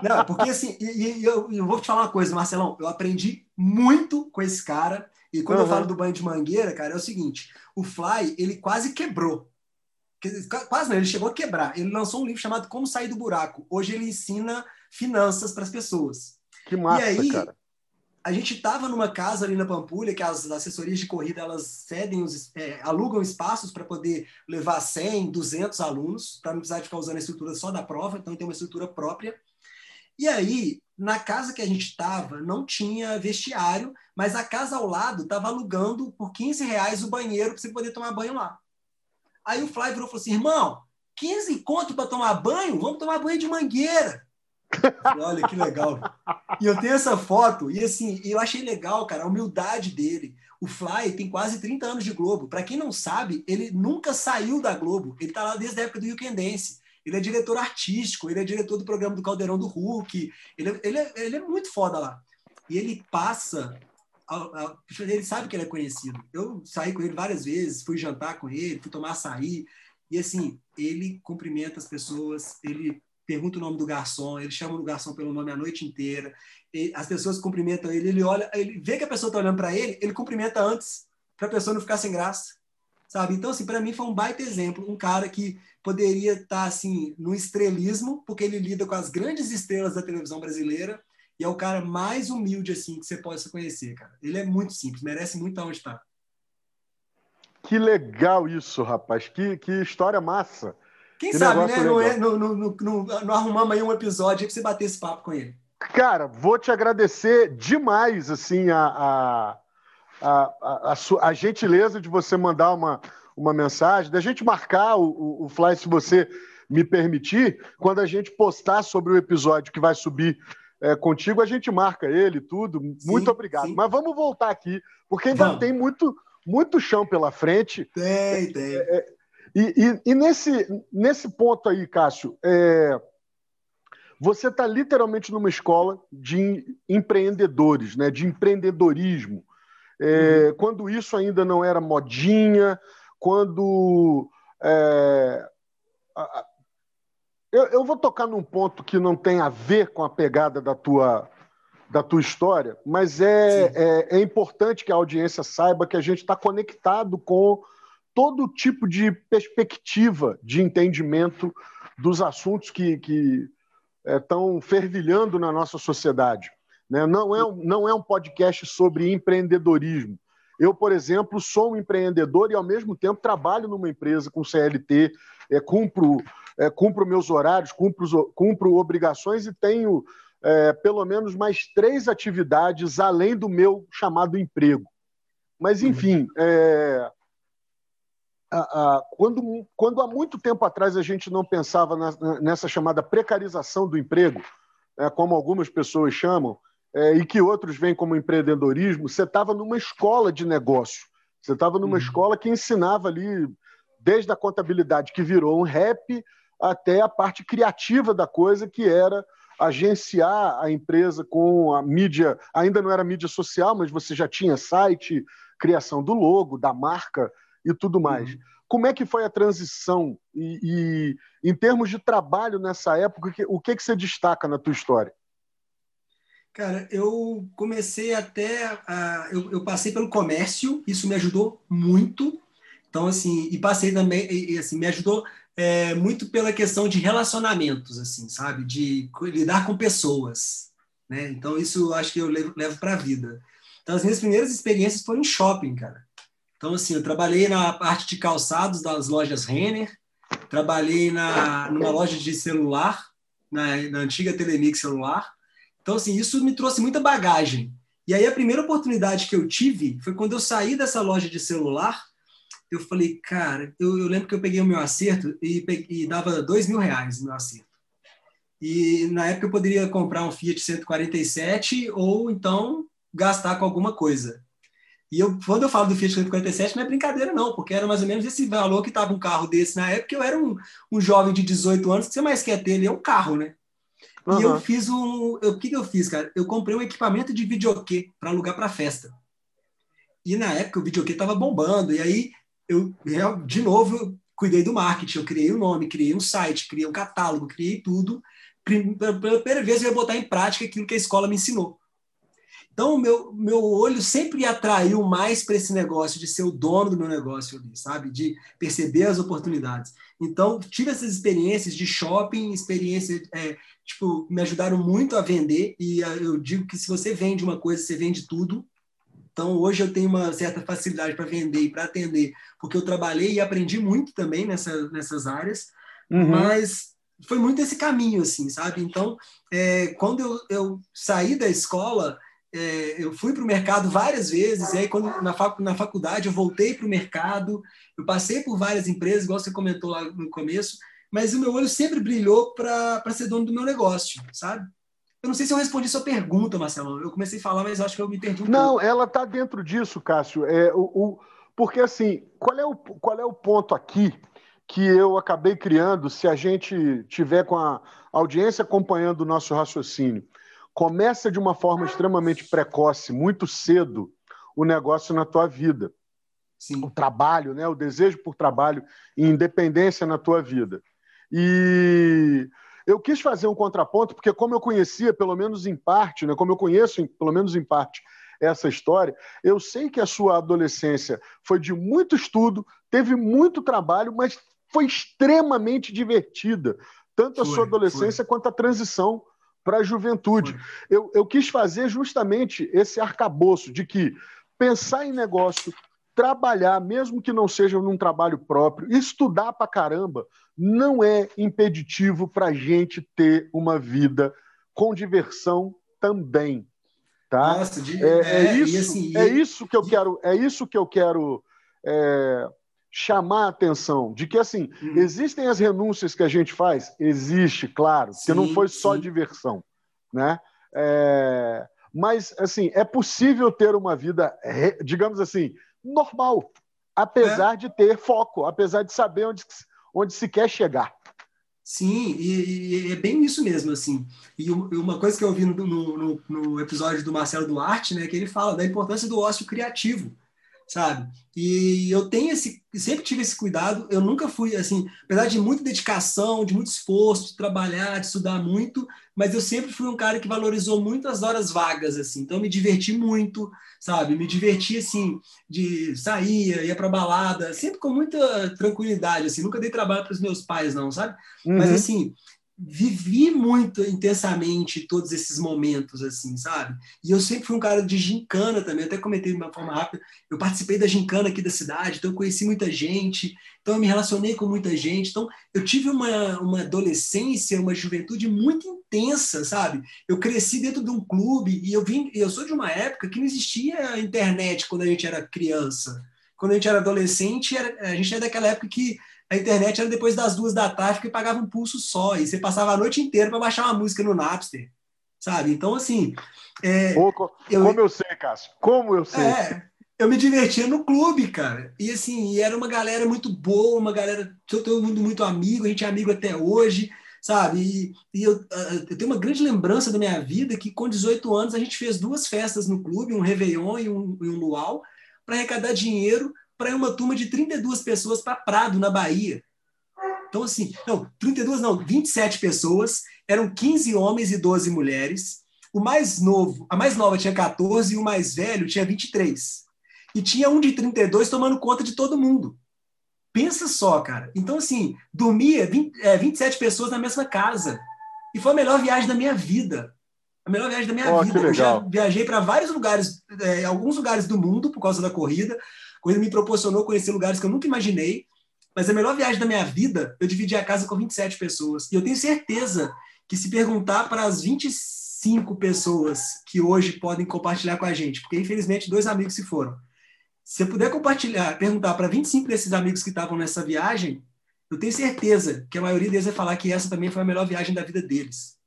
Não, porque assim, e, e eu, eu, vou te falar uma coisa, Marcelão, eu aprendi muito com esse cara, e quando uhum. eu falo do banho de mangueira, cara, é o seguinte, o Fly, ele quase quebrou. Quase não, ele chegou a quebrar. Ele lançou um livro chamado Como Sair do Buraco. Hoje ele ensina finanças para as pessoas. Que massa, e aí, cara. A gente estava numa casa ali na Pampulha, que as assessorias de corrida elas cedem, os, é, alugam espaços para poder levar 100, 200 alunos, para não precisar ficar usando a estrutura só da prova, então tem uma estrutura própria. E aí, na casa que a gente estava, não tinha vestiário, mas a casa ao lado estava alugando por 15 reais o banheiro para você poder tomar banho lá. Aí o Flávio virou e falou assim: irmão, 15 conto para tomar banho? Vamos tomar banho de mangueira. Falei, Olha que legal. E eu tenho essa foto, e assim, eu achei legal, cara, a humildade dele. O Fly tem quase 30 anos de Globo. Para quem não sabe, ele nunca saiu da Globo. Ele tá lá desde a época do Can Dance. Ele é diretor artístico, ele é diretor do programa do Caldeirão do Hulk. Ele, é, ele, é, ele é muito foda lá. E ele passa ele sabe que ele é conhecido. Eu saí com ele várias vezes, fui jantar com ele, fui tomar açaí, e assim, ele cumprimenta as pessoas, ele pergunta o nome do garçom, ele chama o garçom pelo nome a noite inteira, as pessoas cumprimentam ele, ele olha, ele vê que a pessoa está olhando para ele, ele cumprimenta antes, para a pessoa não ficar sem graça, sabe? Então, assim, para mim foi um baita exemplo, um cara que poderia estar, tá, assim, no estrelismo, porque ele lida com as grandes estrelas da televisão brasileira, e é o cara mais humilde assim que você possa conhecer, cara. Ele é muito simples, merece muito onde está. Que legal isso, rapaz. Que, que história massa. Quem que sabe, né? Não, é, não, não, não, não, arrumamos aí um episódio para você bater esse papo com ele. Cara, vou te agradecer demais, assim, a, a, a, a, a gentileza de você mandar uma, uma mensagem, da gente marcar o, o, o Fly, se você me permitir, quando a gente postar sobre o episódio que vai subir é, contigo, a gente marca ele, tudo. Sim, muito obrigado. Sim. Mas vamos voltar aqui, porque ainda vamos. tem muito, muito chão pela frente. Tem, tem. É, é e, e, e, nesse, nesse ponto aí, Cássio, é, você está literalmente numa escola de empreendedores, né, de empreendedorismo. É, uhum. Quando isso ainda não era modinha, quando é, eu, eu, vou tocar num ponto que não tem a ver com a pegada da tua, da tua história, mas é, é, é, importante que a audiência saiba que a gente está conectado com todo tipo de perspectiva de entendimento dos assuntos que estão é, fervilhando na nossa sociedade. Né? Não, é, não é um podcast sobre empreendedorismo. Eu, por exemplo, sou um empreendedor e, ao mesmo tempo, trabalho numa empresa com CLT, é, cumpro é, cumpro meus horários, cumpro, cumpro obrigações e tenho é, pelo menos mais três atividades além do meu chamado emprego. Mas, uhum. enfim, é, a, a, quando, quando há muito tempo atrás a gente não pensava na, nessa chamada precarização do emprego, é, como algumas pessoas chamam, é, e que outros veem como empreendedorismo, você estava numa escola de negócio. Você estava numa uhum. escola que ensinava ali, desde a contabilidade, que virou um rap, até a parte criativa da coisa, que era agenciar a empresa com a mídia, ainda não era mídia social, mas você já tinha site, criação do logo, da marca e tudo mais. Uhum. Como é que foi a transição? E, e, em termos de trabalho nessa época, o que, que você destaca na tua história? Cara, eu comecei até. A, eu, eu, passei pelo comércio, isso me ajudou muito. Então, assim, e passei também, e, assim, me ajudou é, muito pela questão de relacionamentos, assim, sabe? De lidar com pessoas, né? Então, isso acho que eu levo, levo para a vida. Então, as minhas primeiras experiências foram em shopping, cara. Então, assim, eu trabalhei na parte de calçados das lojas Renner, trabalhei na, numa loja de celular, na, na antiga Telemix celular. Então, assim, isso me trouxe muita bagagem. E aí, a primeira oportunidade que eu tive foi quando eu saí dessa loja de celular eu falei, cara, eu, eu, lembro que eu peguei o meu acerto e, peguei, e dava dois mil reais o meu acerto. E na época eu poderia comprar um Fiat 147 ou então gastar com alguma coisa. E eu, quando eu falo do Fiat 147, não é brincadeira, não, porque era mais ou menos esse valor que estava um carro desse na época. Eu era um, um jovem de 18 anos, que você mais quer ter ele é um carro, né? Uhum. E eu fiz um. O que, que eu fiz, cara? Eu comprei um equipamento de videokê para alugar para festa. E na época o videokê estava bombando. E aí eu, de novo, cuidei do marketing, eu criei o um nome, criei um site, criei um catálogo, criei tudo. Pela primeira vez eu ia botar em prática aquilo que a escola me ensinou. Então, meu, meu olho sempre atraiu mais para esse negócio de ser o dono do meu negócio ali, sabe? De perceber as oportunidades. Então, tive essas experiências de shopping, experiências, é, tipo, me ajudaram muito a vender. E eu digo que se você vende uma coisa, você vende tudo. Então, hoje eu tenho uma certa facilidade para vender e para atender, porque eu trabalhei e aprendi muito também nessa, nessas áreas, uhum. mas foi muito esse caminho, assim, sabe? Então, é, quando eu, eu, saí da escola, é, eu fui para o mercado várias vezes, e aí quando na, fac, na faculdade eu voltei para o mercado, eu passei por várias empresas, igual você comentou lá no começo, mas o meu olho sempre brilhou para ser dono do meu negócio, sabe? Eu não sei se eu respondi sua pergunta, Marcelo. Eu comecei a falar, mas acho que eu me perdi um Não, pouco. ela está dentro disso, Cássio. É, o, o, porque, assim, qual é, o, qual é o ponto aqui que eu acabei criando se a gente tiver com a audiência acompanhando o nosso raciocínio? Começa de uma forma extremamente precoce, muito cedo, o negócio na tua vida. Sim. O trabalho, né? o desejo por trabalho e independência na tua vida. E eu quis fazer um contraponto, porque como eu conhecia, pelo menos em parte, né, como eu conheço, pelo menos em parte, essa história, eu sei que a sua adolescência foi de muito estudo, teve muito trabalho, mas foi extremamente divertida, tanto a foi, sua adolescência foi. quanto a transição para a juventude. Eu, eu quis fazer justamente esse arcabouço de que pensar em negócio, trabalhar, mesmo que não seja num trabalho próprio, estudar pra caramba, não é impeditivo para a gente ter uma vida com diversão também. Tá? Nossa, de... é, é, é, isso, assim, é isso que eu de... quero, é isso que eu quero é, chamar a atenção de que assim uhum. existem as renúncias que a gente faz, existe, claro, sim, que não foi só sim. diversão, né? É, mas assim é possível ter uma vida, digamos assim, normal, apesar é. de ter foco, apesar de saber onde, onde se quer chegar. Sim, e, e, é bem isso mesmo, assim. E uma coisa que eu ouvi no, no, no, episódio do Marcelo Duarte, né, que ele fala da importância do ócio criativo sabe? E eu tenho esse, sempre tive esse cuidado. Eu nunca fui assim, apesar de muita dedicação, de muito esforço, de trabalhar, de estudar muito, mas eu sempre fui um cara que valorizou muito as horas vagas, assim. Então, me diverti muito, sabe? Me diverti assim, de sair, ia para balada, sempre com muita tranquilidade, assim. Nunca dei trabalho para os meus pais, não, sabe? Uhum. Mas assim, vivi muito intensamente todos esses momentos, assim, sabe? E eu sempre fui um cara de gincana também, até comentei de uma forma rápida, eu participei da gincana aqui da cidade, então eu conheci muita gente, então eu me relacionei com muita gente, então eu tive uma, uma adolescência, uma juventude muito intensa, sabe? Eu cresci dentro de um clube e eu vim, eu sou de uma época que não existia internet quando a gente era criança. Quando a gente era adolescente, a gente é daquela época que a internet era depois das duas da tarde, que pagava um pulso só, e você passava a noite inteira para baixar uma música no Napster, sabe? Então, assim. É, Pouco, eu, como eu sei, Cássio, como eu sei. É, eu me divertia no clube, cara. E assim, e era uma galera muito boa, uma galera, todo mundo muito amigo, a gente é amigo até hoje, sabe? E, e eu, eu, tenho uma grande lembrança da minha vida que com 18 anos a gente fez duas festas no clube, um Réveillon e um, e um Luau, para arrecadar dinheiro para uma turma de 32 pessoas para Prado, na Bahia. Então, assim, não, 32 não, 27 pessoas, eram 15 homens e 12 mulheres. O mais novo, a mais nova tinha 14 e o mais velho tinha 23. E tinha um de 32 tomando conta de todo mundo. Pensa só, cara. Então, assim, dormia 20, é, 27 pessoas na mesma casa. E foi a melhor viagem da minha vida. A melhor viagem da minha oh, vida. Eu já viajei para vários lugares, é, alguns lugares do mundo por causa da corrida. A corrida me proporcionou conhecer lugares que eu nunca imaginei. Mas a melhor viagem da minha vida, eu dividi a casa com 27 pessoas. E eu tenho certeza que se perguntar para as 25 pessoas que hoje podem compartilhar com a gente, porque infelizmente dois amigos se foram. Se eu puder compartilhar, perguntar para 25 desses amigos que estavam nessa viagem, eu tenho certeza que a maioria deles vai falar que essa também foi a melhor viagem da vida deles.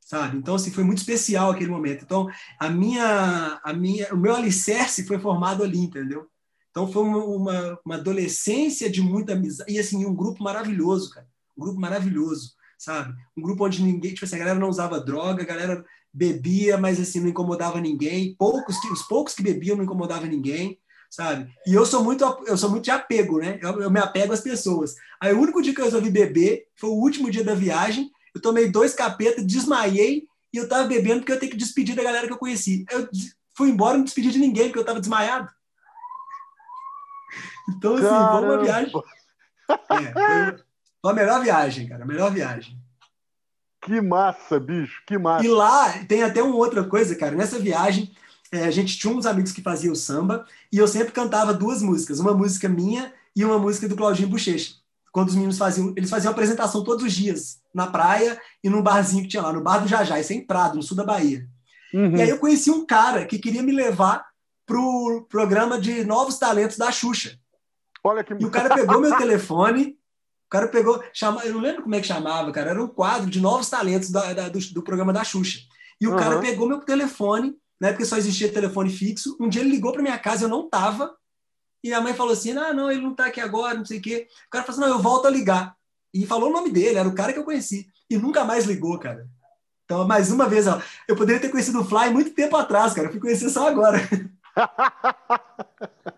Sabe? Então, assim, foi muito especial aquele momento. Então, a minha, a minha, o meu alicerce foi formado ali, entendeu? Então foi uma, uma, uma, adolescência de muita amizade. E assim, um grupo maravilhoso, cara. Um grupo maravilhoso, sabe? Um grupo onde ninguém, tipo assim, a galera não usava droga, a galera bebia, mas assim, não incomodava ninguém. Poucos que, os poucos que bebiam não incomodavam ninguém, sabe? E eu sou muito, eu sou muito de apego, né? Eu, eu me apego às pessoas. Aí o único dia que eu resolvi beber foi o último dia da viagem. Eu tomei dois capetas, desmaiei e eu tava bebendo porque eu tenho que despedir da galera que eu conheci. Eu fui embora, não despedi de ninguém porque eu tava desmaiado. Então, assim, Caramba. foi uma viagem. É, foi a melhor viagem, cara, a melhor viagem. Que massa, bicho, que massa. E lá tem até uma outra coisa, cara. Nessa viagem, é, a gente tinha uns amigos que faziam samba e eu sempre cantava duas músicas, uma música minha e uma música do Claudinho Bochecha. Quando os meninos faziam, eles faziam apresentação todos os dias, na praia e num barzinho que tinha lá, no bar do Jajá, isso é em Prado, no sul da Bahia. Uhum. E aí eu conheci um cara que queria me levar pro programa de novos talentos da Xuxa. Olha que... E o cara pegou meu telefone, o cara pegou, chama, eu não lembro como é que chamava, cara, era um quadro de novos talentos da, da, do, do, programa da Xuxa. E o uhum. cara pegou meu telefone, né, porque só existia telefone fixo. Um dia ele ligou para minha casa, eu não tava. E a mãe falou assim: ah, não, ele não está aqui agora, não sei o quê. O cara falou assim: não, eu volto a ligar. E falou o nome dele, era o cara que eu conheci. E nunca mais ligou, cara. Então, mais uma vez, ó, eu poderia ter conhecido o Fly muito tempo atrás, cara. Eu fui conhecer só agora.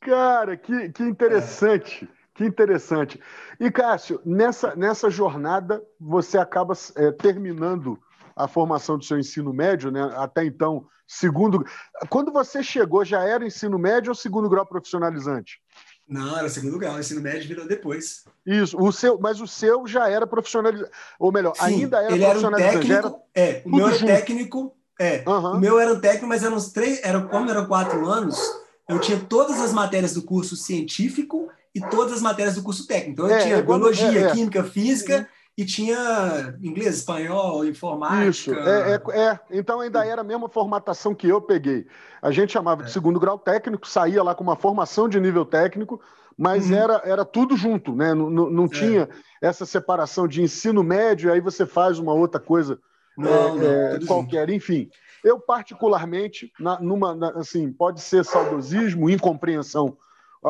Cara, que, que interessante. É. Que interessante. E, Cássio, nessa, nessa jornada, você acaba é, terminando a formação do seu ensino médio, né? Até então, segundo. Quando você chegou, já era ensino médio ou segundo grau profissionalizante? Não, era segundo grau, ensino médio virou depois. Isso, o seu, mas o seu já era profissionalizante. Ou melhor, Sim, ainda era ele profissionalizante. Era um técnico, era é, o meu era técnico, é. Uhum. O meu era um técnico, mas eram uns três, era, como eram quatro anos, eu tinha todas as matérias do curso científico e todas as matérias do curso técnico. Então, eu é, tinha é biologia, é, é. química, física e tinha inglês, espanhol, informática. Isso, é, é, é, então ainda era a mesma formatação que eu peguei. A gente chamava de segundo grau técnico, saía lá com uma formação de nível técnico, mas uhum. era, era tudo junto, né? Não, não, não tinha essa separação de ensino médio, aí você faz uma outra coisa não, não, qualquer, junto. enfim. Eu, particularmente, na, numa, na, assim, pode ser saudosismo, incompreensão uh,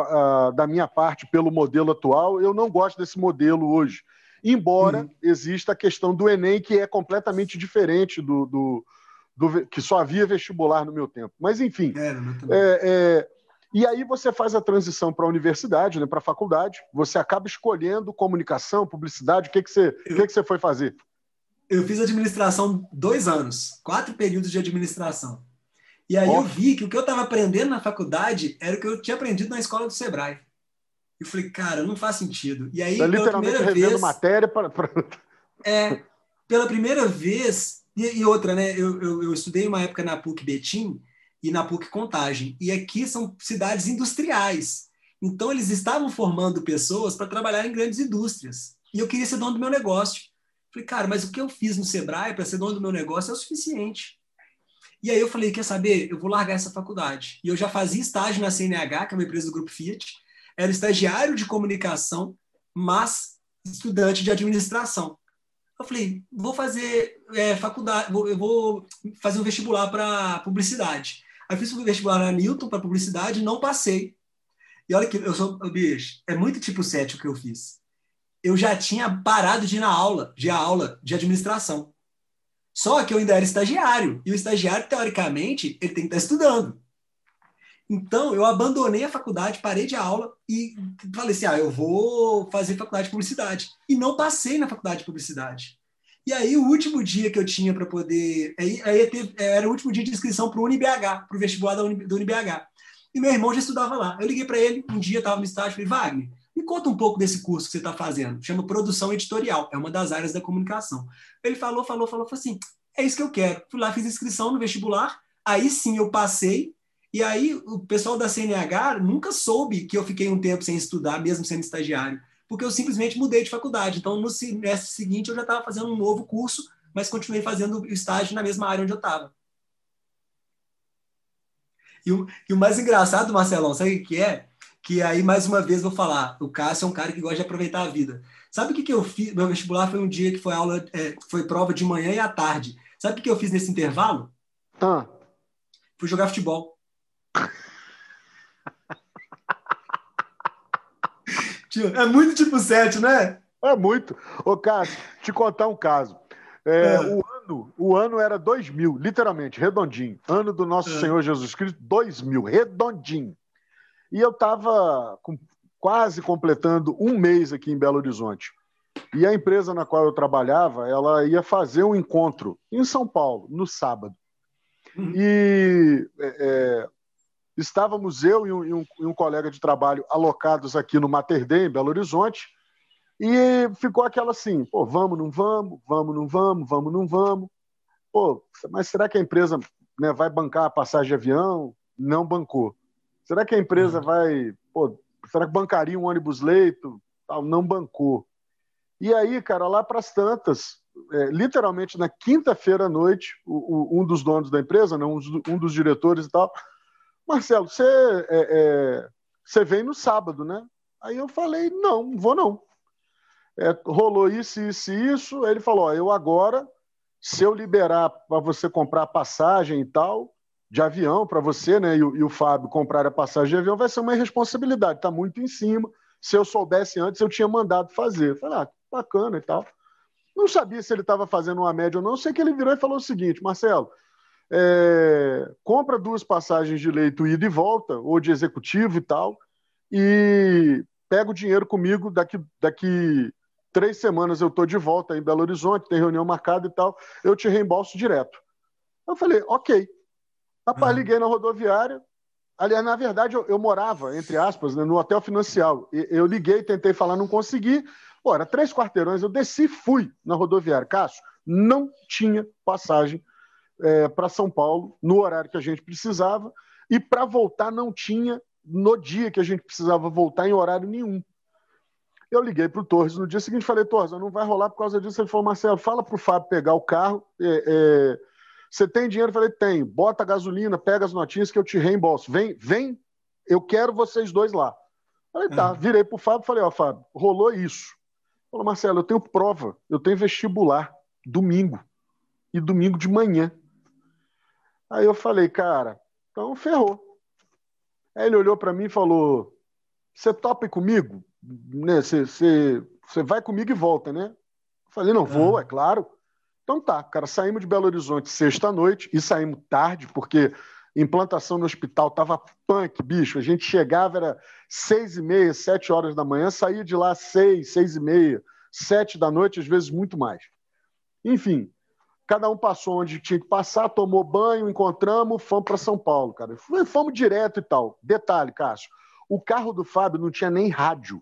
uh, da minha parte pelo modelo atual, eu não gosto desse modelo hoje. Embora uhum. exista a questão do Enem, que é completamente diferente do, do, do que só havia vestibular no meu tempo. Mas, enfim. É, é, é, e aí você faz a transição para a universidade, né, para a faculdade, você acaba escolhendo comunicação, publicidade, o que, que, você, eu... que, que você foi fazer? Eu fiz administração dois anos, quatro períodos de administração. E aí oh. eu vi que o que eu estava aprendendo na faculdade era o que eu tinha aprendido na escola do Sebrae. Eu falei, cara, não faz sentido. E aí, tá pela primeira vez, matéria para. É, pela primeira vez. E, e outra, né? Eu, eu, eu, estudei uma época na PUC Betim e na PUC Contagem. E aqui são cidades industriais. Então, eles estavam formando pessoas para trabalhar em grandes indústrias. E eu queria ser dono do meu negócio. Falei, cara, mas o que eu fiz no Sebrae para ser dono do meu negócio é o suficiente. E aí eu falei, quer saber? Eu vou largar essa faculdade. E eu já fazia estágio na CNH, que é uma empresa do Grupo Fiat. Era estagiário de comunicação, mas estudante de administração. Eu falei, vou fazer é, faculdade, vou, eu vou fazer um vestibular para publicidade. Aí fiz o vestibular na Newton para publicidade, não passei. E olha que eu sou, bicho, é muito tipo 7 o que eu fiz eu já tinha parado de ir na aula, de aula de administração. Só que eu ainda era estagiário. E o estagiário, teoricamente, ele tem que estar estudando. Então, eu abandonei a faculdade, parei de aula e falei assim: ah, eu vou fazer faculdade de publicidade. E não passei na faculdade de publicidade. E aí, o último dia que eu tinha para poder. Aí, aí teve, era o último dia de inscrição para o UniBH, para o vestibular do UniBH. E meu irmão já estudava lá. Eu liguei para ele, um dia estava no estágio, falei: Wagner, me conta um pouco desse curso que você está fazendo. Chama produção editorial, é uma das áreas da comunicação. Ele falou, falou, falou, falou assim: é isso que eu quero. Fui lá, fiz inscrição no vestibular, aí sim eu passei. E aí o pessoal da CNH nunca soube que eu fiquei um tempo sem estudar, mesmo sendo estagiário, porque eu simplesmente mudei de faculdade. Então, no semestre seguinte, eu já estava fazendo um novo curso, mas continuei fazendo estágio na mesma área onde eu estava. E o, e o mais engraçado, Marcelão, sabe o que é? Que aí, mais uma vez, vou falar, o Cássio é um cara que gosta de aproveitar a vida. Sabe o que, que eu fiz? Meu vestibular foi um dia que foi aula, é, foi prova de manhã e à tarde. Sabe o que, que eu fiz nesse intervalo? Ah. Fui jogar futebol. é muito tipo 7, né? É muito. Ô, Cássio, te contar um caso. É, é. O, ano, o ano era 2000, literalmente, redondinho. Ano do nosso é. Senhor Jesus Cristo, 2000, redondinho. E eu estava quase completando um mês aqui em Belo Horizonte. E a empresa na qual eu trabalhava, ela ia fazer um encontro em São Paulo, no sábado. Uhum. E é, é estávamos eu e um, e, um, e um, colega de trabalho alocados aqui no Mater Dei, em Belo Horizonte, e ficou aquela assim, pô, vamos, não vamos, vamos, não vamos, vamos, não vamos. Pô, mas será que a empresa né, vai bancar a passagem de avião? Não bancou. Será que a empresa uhum. vai. Pô, será que bancaria um ônibus leito? Tal, não bancou. E aí, cara, lá para as tantas, é, literalmente na quinta-feira à noite, o, o, um dos donos da empresa, né, um, um, dos diretores e tal, Marcelo, você, é, é, vem no sábado, né? Aí eu falei, não, vou não. É, rolou isso, isso e isso. Aí ele falou: ó, eu agora, se eu liberar para você comprar passagem e tal, de avião para você, né, e o, e o Fábio comprar a passagem de avião vai ser uma irresponsabilidade, está muito em cima. Se eu soubesse antes, eu tinha mandado fazer. Falei, ah, bacana e tal. Não sabia se ele estava fazendo uma média ou não. Sei que ele virou e falou o seguinte: Marcelo, é, compra duas passagens de leito ida e volta, ou de executivo e tal, e pega o dinheiro comigo. Daqui, daqui três semanas eu estou de volta em Belo Horizonte, tem reunião marcada e tal, eu te reembolso direto. Eu falei, ok. Rapaz, liguei na rodoviária. Aliás, na verdade, eu, eu morava, entre aspas, né, no hotel financial. Eu liguei, tentei falar, não consegui. Era três quarteirões, eu desci fui na rodoviária. Cássio, não tinha passagem é, para São Paulo no horário que a gente precisava. e para voltar não tinha no dia que a gente precisava voltar em horário nenhum. Eu liguei para o Torres no dia seguinte falei, Torres, não vai rolar por causa disso. Ele falou, Marcelo, fala para o Fábio pegar o carro. É, é, você tem dinheiro? Eu falei, tenho. Bota a gasolina, pega as notinhas que eu te reembolso. Vem, vem, eu quero vocês dois lá. Falei, tá. Uhum. Virei para o Fábio falei, ó, Fábio, rolou isso. Falou, Marcelo, eu tenho prova, eu tenho vestibular, domingo. E domingo de manhã. Aí eu falei, cara, então ferrou. Aí ele olhou para mim e falou: Você topa comigo? Você né, vai comigo e volta, né? Eu falei: Não, vou, é. é claro. Então tá, cara, saímos de Belo Horizonte sexta-noite e saímos tarde, porque implantação no hospital tava punk, bicho. A gente chegava, era seis e meia, sete horas da manhã, saía de lá seis, seis e meia, sete da noite, às vezes muito mais. Enfim, Cada um passou onde tinha que passar, tomou banho, encontramos, fomos para São Paulo, cara. Fomos direto e tal. Detalhe, Cássio, o carro do Fábio não tinha nem rádio.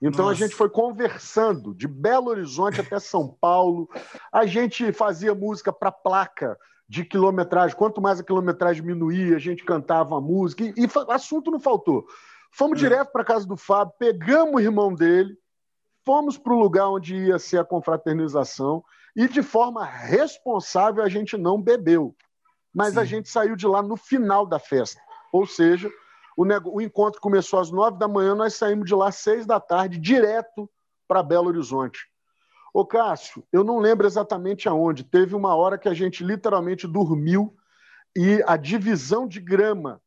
Então Nossa. a gente foi conversando de Belo Horizonte até São Paulo. A gente fazia música para placa de quilometragem. Quanto mais a quilometragem diminuía, a gente cantava a música. E, e assunto não faltou. Fomos é. direto para casa do Fábio, pegamos o irmão dele, fomos para o lugar onde ia ser a confraternização e de forma responsável a gente não bebeu. Mas Sim. a gente saiu de lá no final da festa. Ou seja, o, o encontro começou às nove da manhã, nós saímos de lá às seis da tarde, direto para Belo Horizonte. Ô Cássio, eu não lembro exatamente aonde. Teve uma hora que a gente literalmente dormiu e a divisão de grama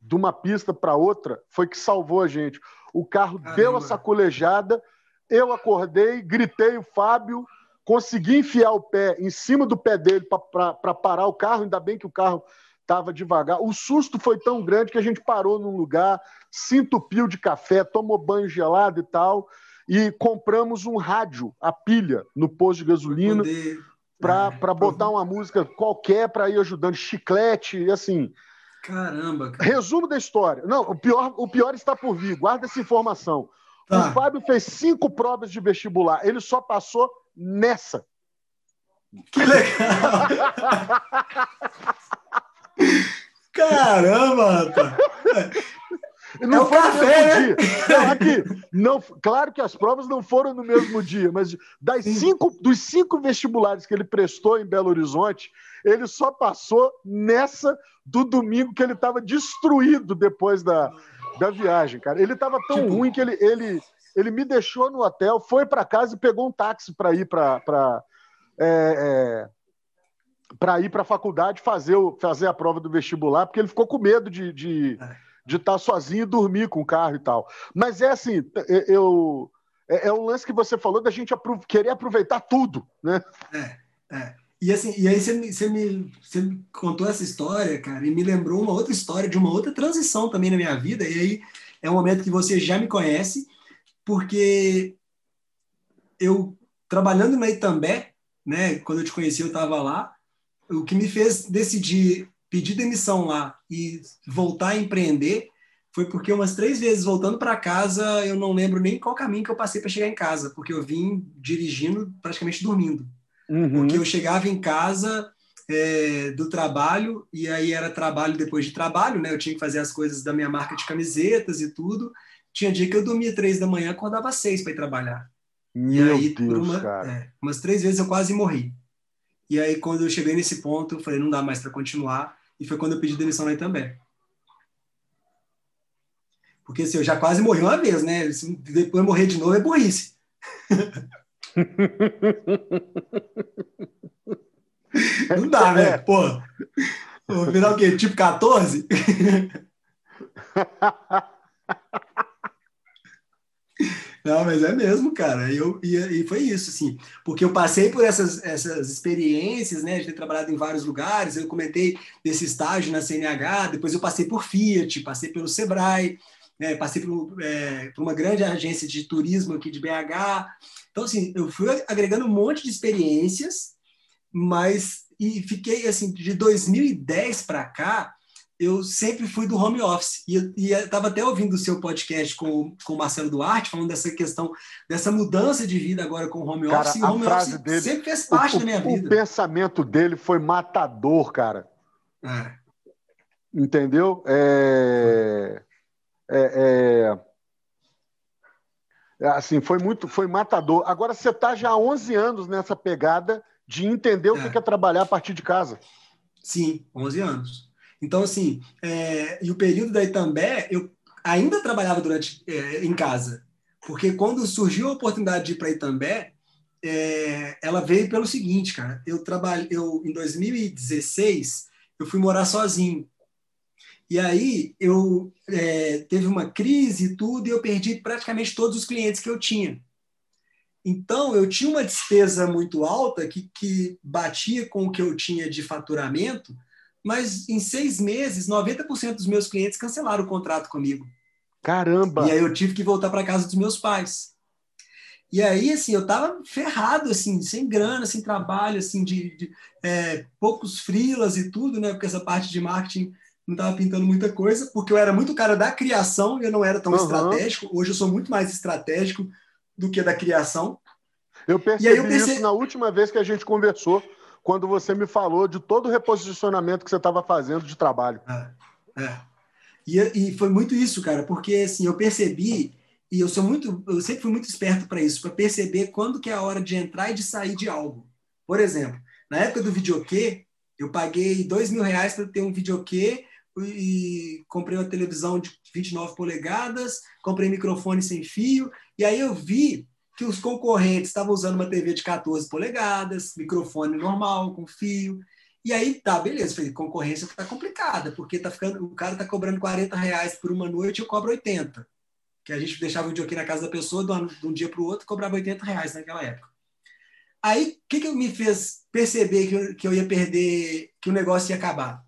de uma pista para outra foi que salvou a gente. O carro Caramba. deu a sacolejada, eu acordei, gritei o Fábio, consegui enfiar o pé em cima do pé dele para parar o carro, ainda bem que o carro estava devagar. O susto foi tão grande que a gente parou num lugar, se entupiu de café, tomou banho gelado e tal, e compramos um rádio, a pilha, no posto de gasolina, para é, botar uma música qualquer para ir ajudando, chiclete, e assim. Caramba! Cara. Resumo da história. Não, o pior, o pior está por vir, guarda essa informação. Tá. O Fábio fez cinco provas de vestibular, ele só passou nessa. Que legal! Caramba, rapaz! Não é foi café, no mesmo né? dia. Não, aqui, não, claro que as provas não foram no mesmo dia, mas das cinco, dos cinco vestibulares que ele prestou em Belo Horizonte, ele só passou nessa do domingo que ele estava destruído depois da, da viagem, cara. Ele estava tão tipo... ruim que ele, ele, ele me deixou no hotel, foi para casa e pegou um táxi para ir para é, é, para ir para a faculdade fazer, o, fazer a prova do vestibular, porque ele ficou com medo de estar de, é. de estar sozinho e dormir com o carro e tal. Mas é assim, eu é, é um lance que você falou da gente apro querer aproveitar tudo, né? É, é. E, assim, e aí você me, você, me, você me contou essa história, cara, e me lembrou uma outra história de uma outra transição também na minha vida. E aí é um momento que você já me conhece, porque eu, trabalhando na Itambé, né, quando eu te conheci, eu estava lá, o que me fez decidir pedir demissão lá e voltar a empreender foi porque umas três vezes voltando para casa, eu não lembro nem qual caminho que eu passei para chegar em casa, porque eu vim dirigindo praticamente dormindo. Uhum. Porque eu chegava em casa é, do trabalho, e aí era trabalho depois de trabalho, né? Eu tinha que fazer as coisas da minha marca de camisetas e tudo. Tinha dia que eu dormia três da manhã, acordava seis para ir trabalhar. Meu e aí, Deus, uma, é, umas três vezes eu quase morri. E aí, quando eu cheguei nesse ponto, eu falei, não dá mais para continuar. E foi quando eu pedi demissão aí também. Porque assim, eu já quase morri uma vez, né? Se depois morrer de novo é burrice. Não dá, né? É. Pô, vou virar o quê? Tipo 14? Não, mas é mesmo, cara. Eu, e, e, foi isso, assim. Porque eu passei por essas, essas experiências, né? De ter trabalhado em vários lugares. Eu comentei desse estágio na CNH, depois eu passei por Fiat, passei pelo Sebrae, né, passei por, é, por uma grande agência de turismo aqui de BH. Então, assim, eu fui agregando um monte de experiências, mas e fiquei assim de 2010 para cá eu sempre fui do home office e estava até ouvindo o seu podcast com, com o Marcelo Duarte falando dessa questão dessa mudança de vida agora com o home cara, office e o home office dele, sempre fez parte o, da minha vida. O pensamento dele foi matador, cara. É. Entendeu? É, é, é, assim, foi muito, foi matador. Agora você está já há 11 anos nessa pegada de entender o é. que é trabalhar a partir de casa. Sim, 11 anos. Então, assim, é, e o período da Itambé, eu ainda trabalhava durante é, em casa, porque quando surgiu a oportunidade de ir para Itambé, é, ela veio pelo seguinte, cara. Eu trabalhei, eu em 2016 eu fui morar sozinho. E aí eu é, teve uma crise e tudo, e eu perdi praticamente todos os clientes que eu tinha. Então eu tinha uma despesa muito alta que, que batia com o que eu tinha de faturamento, mas em seis meses, 90% dos meus clientes cancelaram o contrato comigo. Caramba! E aí eu tive que voltar para casa dos meus pais. E aí, assim, eu tava ferrado, assim, sem grana, sem trabalho, assim, de, de é, poucos frilas e tudo, né? Porque essa parte de marketing não estava pintando muita coisa, porque eu era muito cara da criação e eu não era tão uhum. estratégico. Hoje eu sou muito mais estratégico do que da criação. Eu percebi eu perce... isso na última vez que a gente conversou, quando você me falou de todo o reposicionamento que você estava fazendo de trabalho. É, é. E, e foi muito isso, cara, porque assim, eu percebi, e eu sou muito, eu sempre fui muito esperto para isso, para perceber quando que é a hora de entrar e de sair de algo. Por exemplo, na época do videokê, eu paguei dois mil reais para ter um videokê e comprei uma televisão de 29 polegadas, comprei microfone sem fio, e aí eu vi que os concorrentes estavam usando uma TV de 14 polegadas, microfone normal, com fio. E aí, tá, beleza, falei, concorrência tá complicada, porque tá ficando, o cara tá cobrando 40 reais por uma noite eu cobro 80. Que a gente deixava o videokê na casa da pessoa, de um dia para o outro, cobrava 80 reais naquela época. Aí, o que, que me fez perceber que eu, que eu ia perder, que o negócio ia acabar?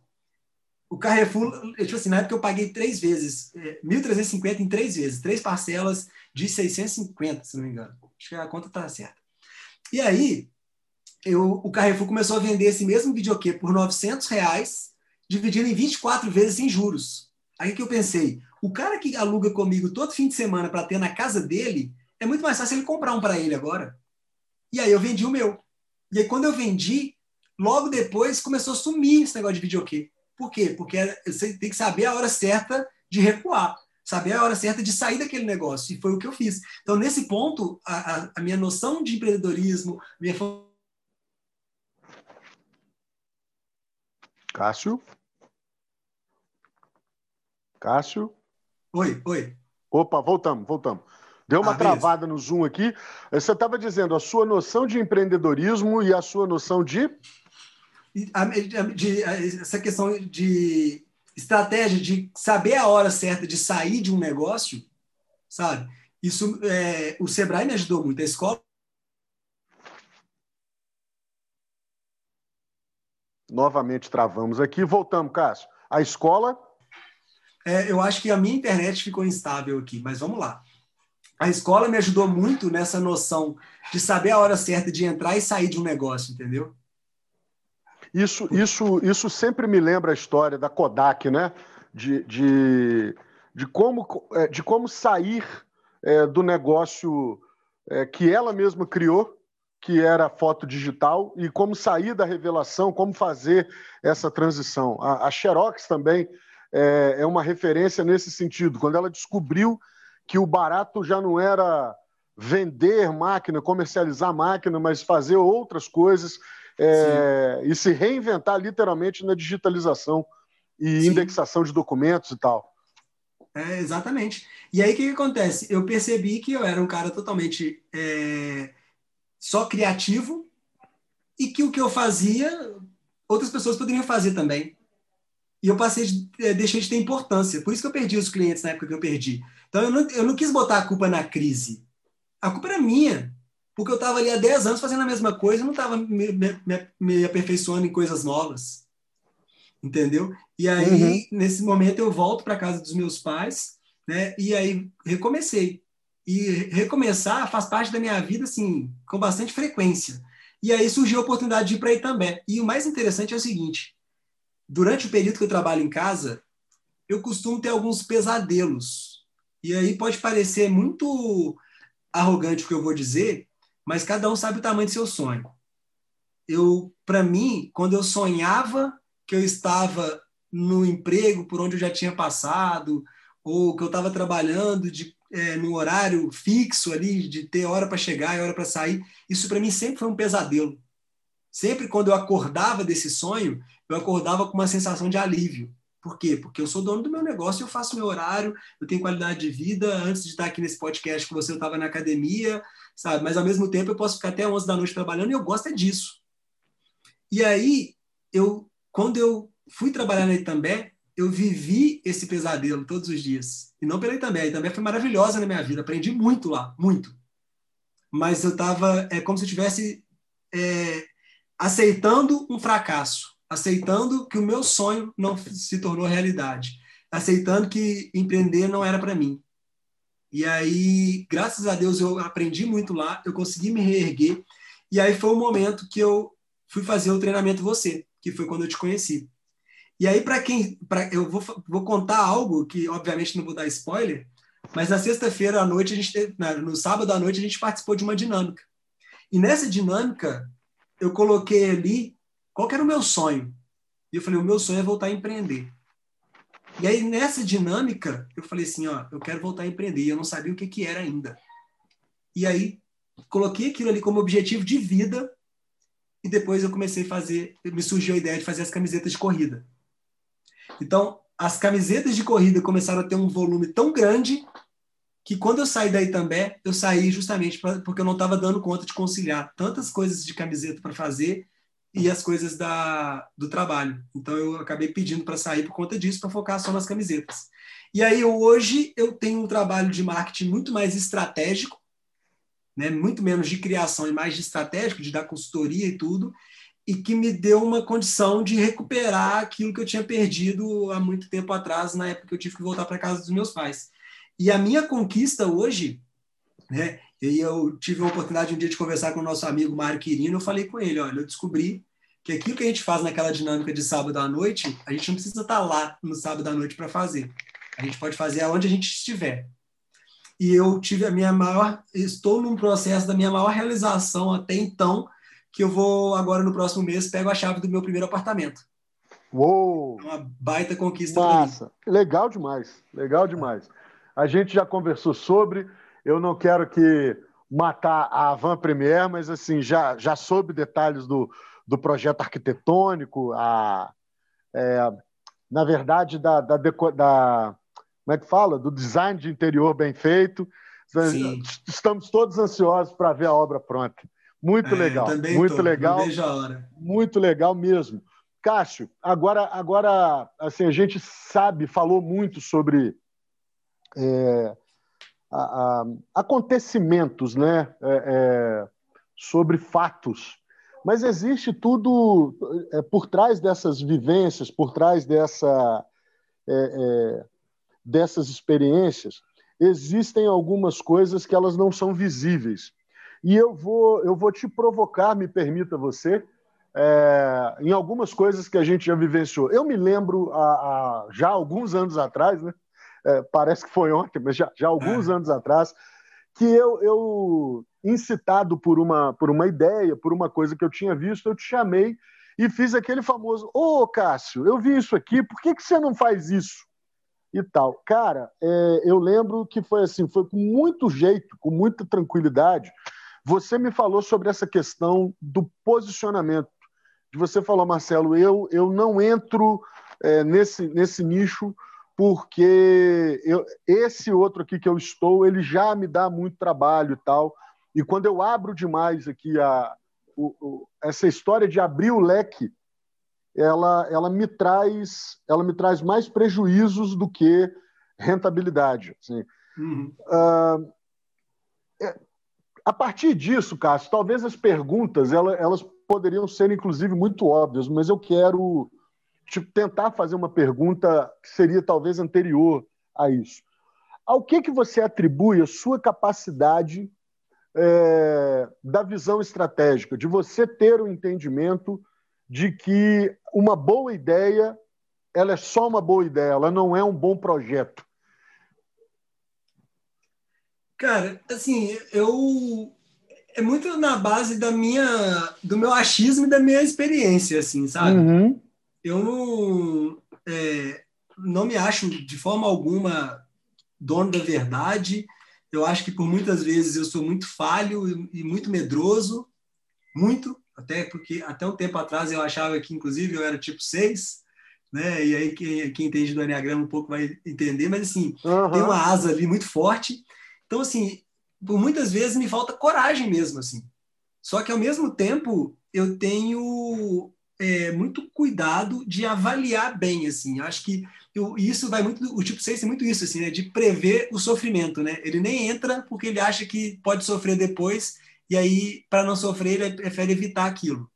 o Carrefour, tipo assim, na época eu paguei três vezes, 1.350 é, em três vezes, três parcelas de 650, se não me engano. Acho que a conta está certa. E aí, eu, o Carrefour começou a vender esse mesmo videokê por 900 reais, dividido em 24 vezes sem juros. Aí que eu pensei, o cara que aluga comigo todo fim de semana para ter na casa dele, é muito mais fácil ele comprar um para ele agora. E aí eu vendi o meu. E aí quando eu vendi, logo depois começou a sumir esse negócio de videokê. Por quê? Porque você tem que saber a hora certa de recuar, saber a hora certa de sair daquele negócio. E foi o que eu fiz. Então, nesse ponto, a, a, a minha noção de empreendedorismo, minha Cássio? Cássio? Oi, oi. Opa, voltamos, voltamos. Deu uma ah, travada no Zoom aqui. Você estava dizendo a sua noção de empreendedorismo e a sua noção de de, essa questão de estratégia de saber a hora certa de sair de um negócio, sabe? Isso, é, o Sebrae me ajudou muito. A escola. Novamente travamos aqui. Voltamos, Cássio. A escola. É, eu acho que a minha internet ficou instável aqui, mas vamos lá. A escola me ajudou muito nessa noção de saber a hora certa de entrar e sair de um negócio, entendeu? Isso, isso, isso sempre me lembra a história da Kodak, né? De, de, de, como, é, de como sair é, do negócio é, que ela mesma criou, que era foto digital, e como sair da revelação, como fazer essa transição. A, a Xerox também é, é uma referência nesse sentido. Quando ela descobriu que o barato já não era vender máquina, comercializar máquina, mas fazer outras coisas é, e se reinventar literalmente na digitalização e Sim. indexação de documentos e tal. É, exatamente. E aí o que, que, acontece? Eu percebi que eu era um cara totalmente é, só criativo e que o que eu fazia, outras pessoas poderiam fazer também. E eu passei de, é, deixei de ter importância. Por isso que eu perdi os clientes na época que eu perdi. Então eu não, eu não quis botar a culpa na crise. A culpa era minha porque eu estava ali há 10 anos fazendo a mesma coisa, não estava me, me, me, aperfeiçoando em coisas novas. Entendeu? E aí, uhum. nesse momento, eu volto para casa dos meus pais, né? E aí recomecei. E recomeçar faz parte da minha vida, assim, com bastante frequência. E aí surgiu a oportunidade de ir para Itambé. E o mais interessante é o seguinte: durante o período que eu trabalho em casa, eu costumo ter alguns pesadelos. E aí pode parecer muito arrogante o que eu vou dizer, mas cada um sabe o tamanho do seu sonho. Eu, para mim, quando eu sonhava que eu estava no emprego por onde eu já tinha passado, ou que eu estava trabalhando de, é, no horário fixo ali, de ter hora para chegar e hora para sair, isso para mim sempre foi um pesadelo. Sempre quando eu acordava desse sonho, eu acordava com uma sensação de alívio. Por quê? Porque eu sou dono do meu negócio, eu faço meu horário, eu tenho qualidade de vida. Antes de estar aqui nesse podcast com você, eu estava na academia, sabe? Mas ao mesmo tempo eu posso ficar até 11 da noite trabalhando e eu gosto é disso. E aí, eu, quando eu fui trabalhar na Itambé, eu vivi esse pesadelo todos os dias. E não pela Itambé. A Itambé foi maravilhosa na minha vida. Aprendi muito lá, muito. Mas eu estava, é como se eu estivesse é, aceitando um fracasso, aceitando que o meu sonho não se tornou realidade, aceitando que empreender não era para mim. E aí, graças a Deus, eu aprendi muito lá, eu consegui me reerguer. E aí foi o momento que eu fui fazer o treinamento você, que foi quando eu te conheci. E aí, para quem. Pra, eu vou, vou contar algo que, obviamente, não vou dar spoiler, mas na sexta-feira à noite, a gente no sábado à noite, a gente participou de uma dinâmica. E nessa dinâmica, eu coloquei ali qual era o meu sonho. E eu falei: o meu sonho é voltar a empreender. E aí, nessa dinâmica, eu falei assim: ó, eu quero voltar a empreender. E eu não sabia o que, que era ainda. E aí, coloquei aquilo ali como objetivo de vida. E depois eu comecei a fazer, me surgiu a ideia de fazer as camisetas de corrida. Então, as camisetas de corrida começaram a ter um volume tão grande que quando eu saí daí também, eu saí justamente pra, porque eu não estava dando conta de conciliar tantas coisas de camiseta para fazer e as coisas da, do trabalho. Então eu acabei pedindo para sair por conta disso, para focar só nas camisetas. E aí hoje eu tenho um trabalho de marketing muito mais estratégico, né, muito menos de criação e mais de estratégico, de dar consultoria e tudo, e que me deu uma condição de recuperar aquilo que eu tinha perdido há muito tempo atrás, na época que eu tive que voltar para casa dos meus pais. E a minha conquista hoje, né, e eu tive a oportunidade um dia de conversar com o nosso amigo Mário Quirino, eu falei com ele, olha, eu descobri que aquilo que a gente faz naquela dinâmica de sábado à noite, a gente não precisa estar lá no sábado à noite para fazer. A gente pode fazer aonde a gente estiver. E eu tive a minha maior, estou num processo da minha maior realização até então, que eu vou agora no próximo mês pego a chave do meu primeiro apartamento. Uou! Uma baita conquista. Massa! Legal demais, legal demais. A gente já conversou sobre. Eu não quero que matar a Van Premier, mas assim já já soube detalhes do, do projeto arquitetônico, a é, na verdade da, da, da como é que fala do design de interior bem feito. Sim. Estamos todos ansiosos para ver a obra pronta. Muito é, legal, muito tô, legal. Muito legal mesmo. Cássio, agora, agora assim, a gente sabe, falou muito sobre é, a, a, acontecimentos, né? É, é sobre fatos. Mas existe tudo é, por trás dessas vivências, por trás dessa, é, dessas experiências, existem algumas coisas que elas não são visíveis. E eu vou, eu vou te provocar, me permita você, é, em algumas coisas que a gente já vivenciou. Eu me lembro, a, a, já alguns anos atrás, né? É, parece que foi ontem, mas já, já alguns é. anos atrás, que eu, eu, incitado por uma, por uma ideia, por uma coisa que eu tinha visto, eu te chamei e fiz aquele famoso: Ô oh, Cássio, eu vi isso aqui, por que, que você não faz isso? E tal. Cara, é, eu lembro que foi assim, foi com muito jeito, com muita tranquilidade. Você me falou sobre essa questão do posicionamento. Você falou, Marcelo, eu, eu não entro é, nesse, nesse nicho porque eu, esse outro aqui que eu estou, ele já me dá muito trabalho e tal. E quando eu abro demais aqui a, o, o, essa história de abrir o leque, ela, ela me traz ela me traz mais prejuízos do que rentabilidade. Assim. Uhum. Uh, é, a partir disso, Cássio, talvez as perguntas elas, elas poderiam ser, inclusive, muito óbvias, mas eu quero tipo, tentar fazer uma pergunta que seria talvez anterior a isso. Ao que, que você atribui a sua capacidade é, da visão estratégica, de você ter o entendimento de que uma boa ideia ela é só uma boa ideia, ela não é um bom projeto. Cara, assim, eu é muito na base da minha do meu achismo e da minha experiência, assim, sabe? Uhum. Eu não é, não me acho de forma alguma dono da verdade. Eu acho que por muitas vezes eu sou muito falho e, e muito medroso, muito, até porque até um tempo atrás eu achava que, inclusive, eu era tipo 6, né? E aí quem, quem entende do Enneagrama um pouco vai entender, mas assim, uhum. tem uma asa ali muito forte. Então, assim, por muitas vezes me falta coragem mesmo, assim. Só que ao mesmo tempo eu tenho é, muito cuidado de avaliar bem, assim. Acho que eu, isso vai muito, o tipo 6 é muito isso, assim, né? De prever o sofrimento, né? Ele nem entra porque ele acha que pode sofrer depois e aí, para não sofrer, ele prefere evitar aquilo.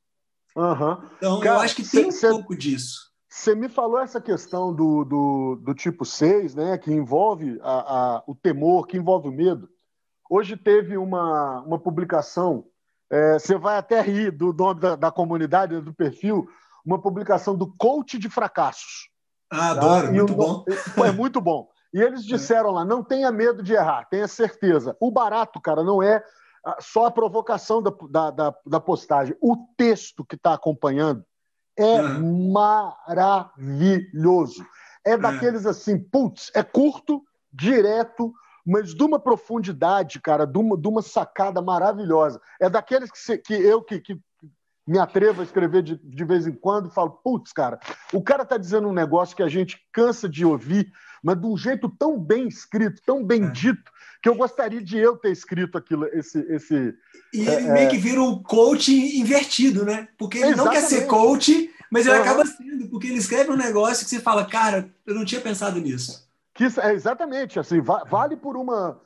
Uhum. Então, Cara, eu acho que tem cê, pouco disso. Você me falou essa questão do, do, do, tipo 6, né, que envolve a, a, o temor, que envolve o medo. Hoje teve uma, uma publicação, é, você vai até rir do nome da, da comunidade, do perfil, uma publicação do coach de fracassos. Ah, adoro, tá? muito bom. É muito bom. E eles é. disseram lá: não tenha medo de errar, tenha certeza. O barato, cara, não é só a provocação da, da, da, da postagem. O texto que está acompanhando é maravilhoso. É daqueles assim, putz, é curto, direto, mas de uma profundidade, cara, de uma, de uma sacada maravilhosa. É daqueles que, se, que eu que, que, me atrevo a escrever de, de vez em quando e falo, putz, cara, o cara está dizendo um negócio que a gente cansa de ouvir, mas de um jeito tão bem escrito, tão bem é. dito, que eu gostaria de eu ter escrito aquilo, esse. esse e é, ele meio é... que vira um coach invertido, né? Porque ele Exatamente. não quer ser coach, mas ele uhum. acaba sendo, porque ele escreve um negócio que você fala, cara, eu não tinha pensado nisso. Que, é, exatamente, assim, vale por uma.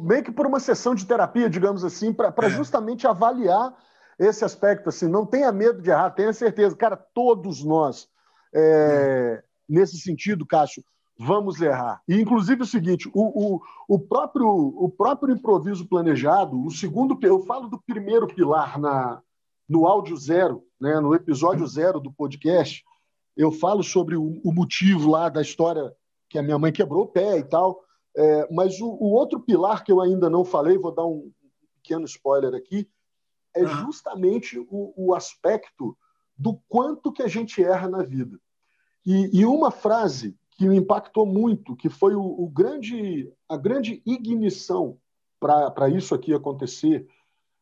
meio que por uma sessão de terapia, digamos assim, para é. justamente avaliar esse aspecto. Assim, não tenha medo de errar, tenha certeza. Cara, todos nós, é, nesse sentido, Cássio, vamos errar. E, inclusive, o seguinte: o, o, o, próprio, o próprio improviso planejado, o segundo, eu falo do primeiro pilar na, no áudio zero, né, no episódio zero do podcast, eu falo sobre o, o motivo lá da história que a minha mãe quebrou o pé e tal. É, mas o, o, outro pilar que eu ainda não falei, vou dar um pequeno spoiler aqui, é justamente o, o aspecto do quanto que a gente erra na vida. E, e uma frase que me impactou muito, que foi o, o grande, a grande ignição para isso aqui acontecer,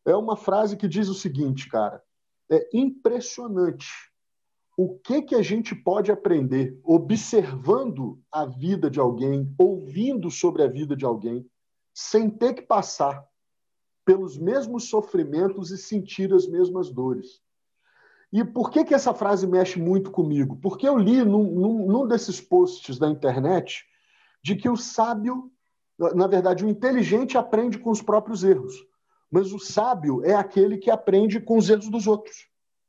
é uma frase que diz o seguinte, cara: é impressionante o que que a gente pode aprender observando a vida de alguém, ouvindo sobre a vida de alguém, sem ter que passar pelos mesmos sofrimentos e sentir as mesmas dores. E por que, que essa frase mexe muito comigo? Porque eu li num, num, num desses posts da internet de que o sábio, na verdade, o inteligente aprende com os próprios erros, mas o sábio é aquele que aprende com os erros dos outros.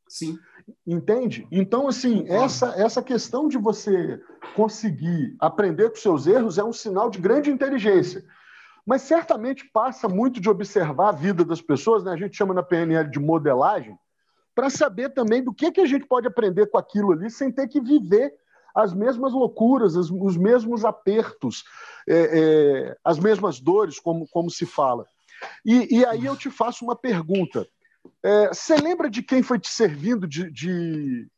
Sim. Entende? Então, assim, essa, essa questão de você conseguir aprender com seus erros é um sinal de grande inteligência. Mas certamente passa muito de observar a vida das pessoas, né? a gente chama na PNL de modelagem, para saber também do que, que a gente pode aprender com aquilo ali sem ter que viver as mesmas loucuras, as, os mesmos apertos, é, é, as mesmas dores, como, como se fala. E, e aí eu te faço uma pergunta. É, você lembra de quem foi te servindo de, de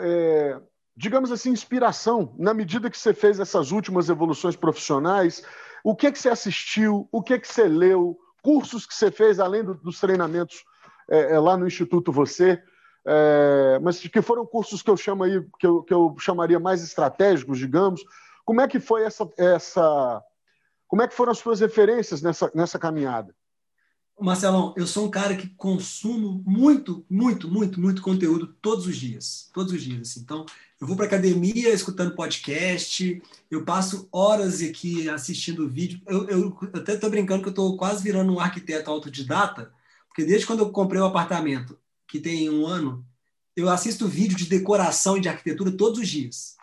é, digamos assim, inspiração na medida que você fez essas últimas evoluções profissionais? O que, que você assistiu? O que, que você leu? Cursos que você fez, além do, dos treinamentos é, é, lá no Instituto Você, é, mas que foram cursos que eu chamo aí, que eu, que eu chamaria mais estratégicos, digamos. Como é que foi essa, essa como é que foram as suas referências nessa, nessa caminhada? Marcelão, eu sou um cara que consumo muito, muito, muito, muito conteúdo todos os dias. Todos os dias. Assim. Então, eu vou para academia escutando podcast, eu passo horas aqui assistindo vídeo. Eu, eu, eu até estou brincando que eu estou quase virando um arquiteto autodidata, porque desde quando eu comprei o um apartamento, que tem um ano, eu assisto vídeo de decoração e de arquitetura todos os dias.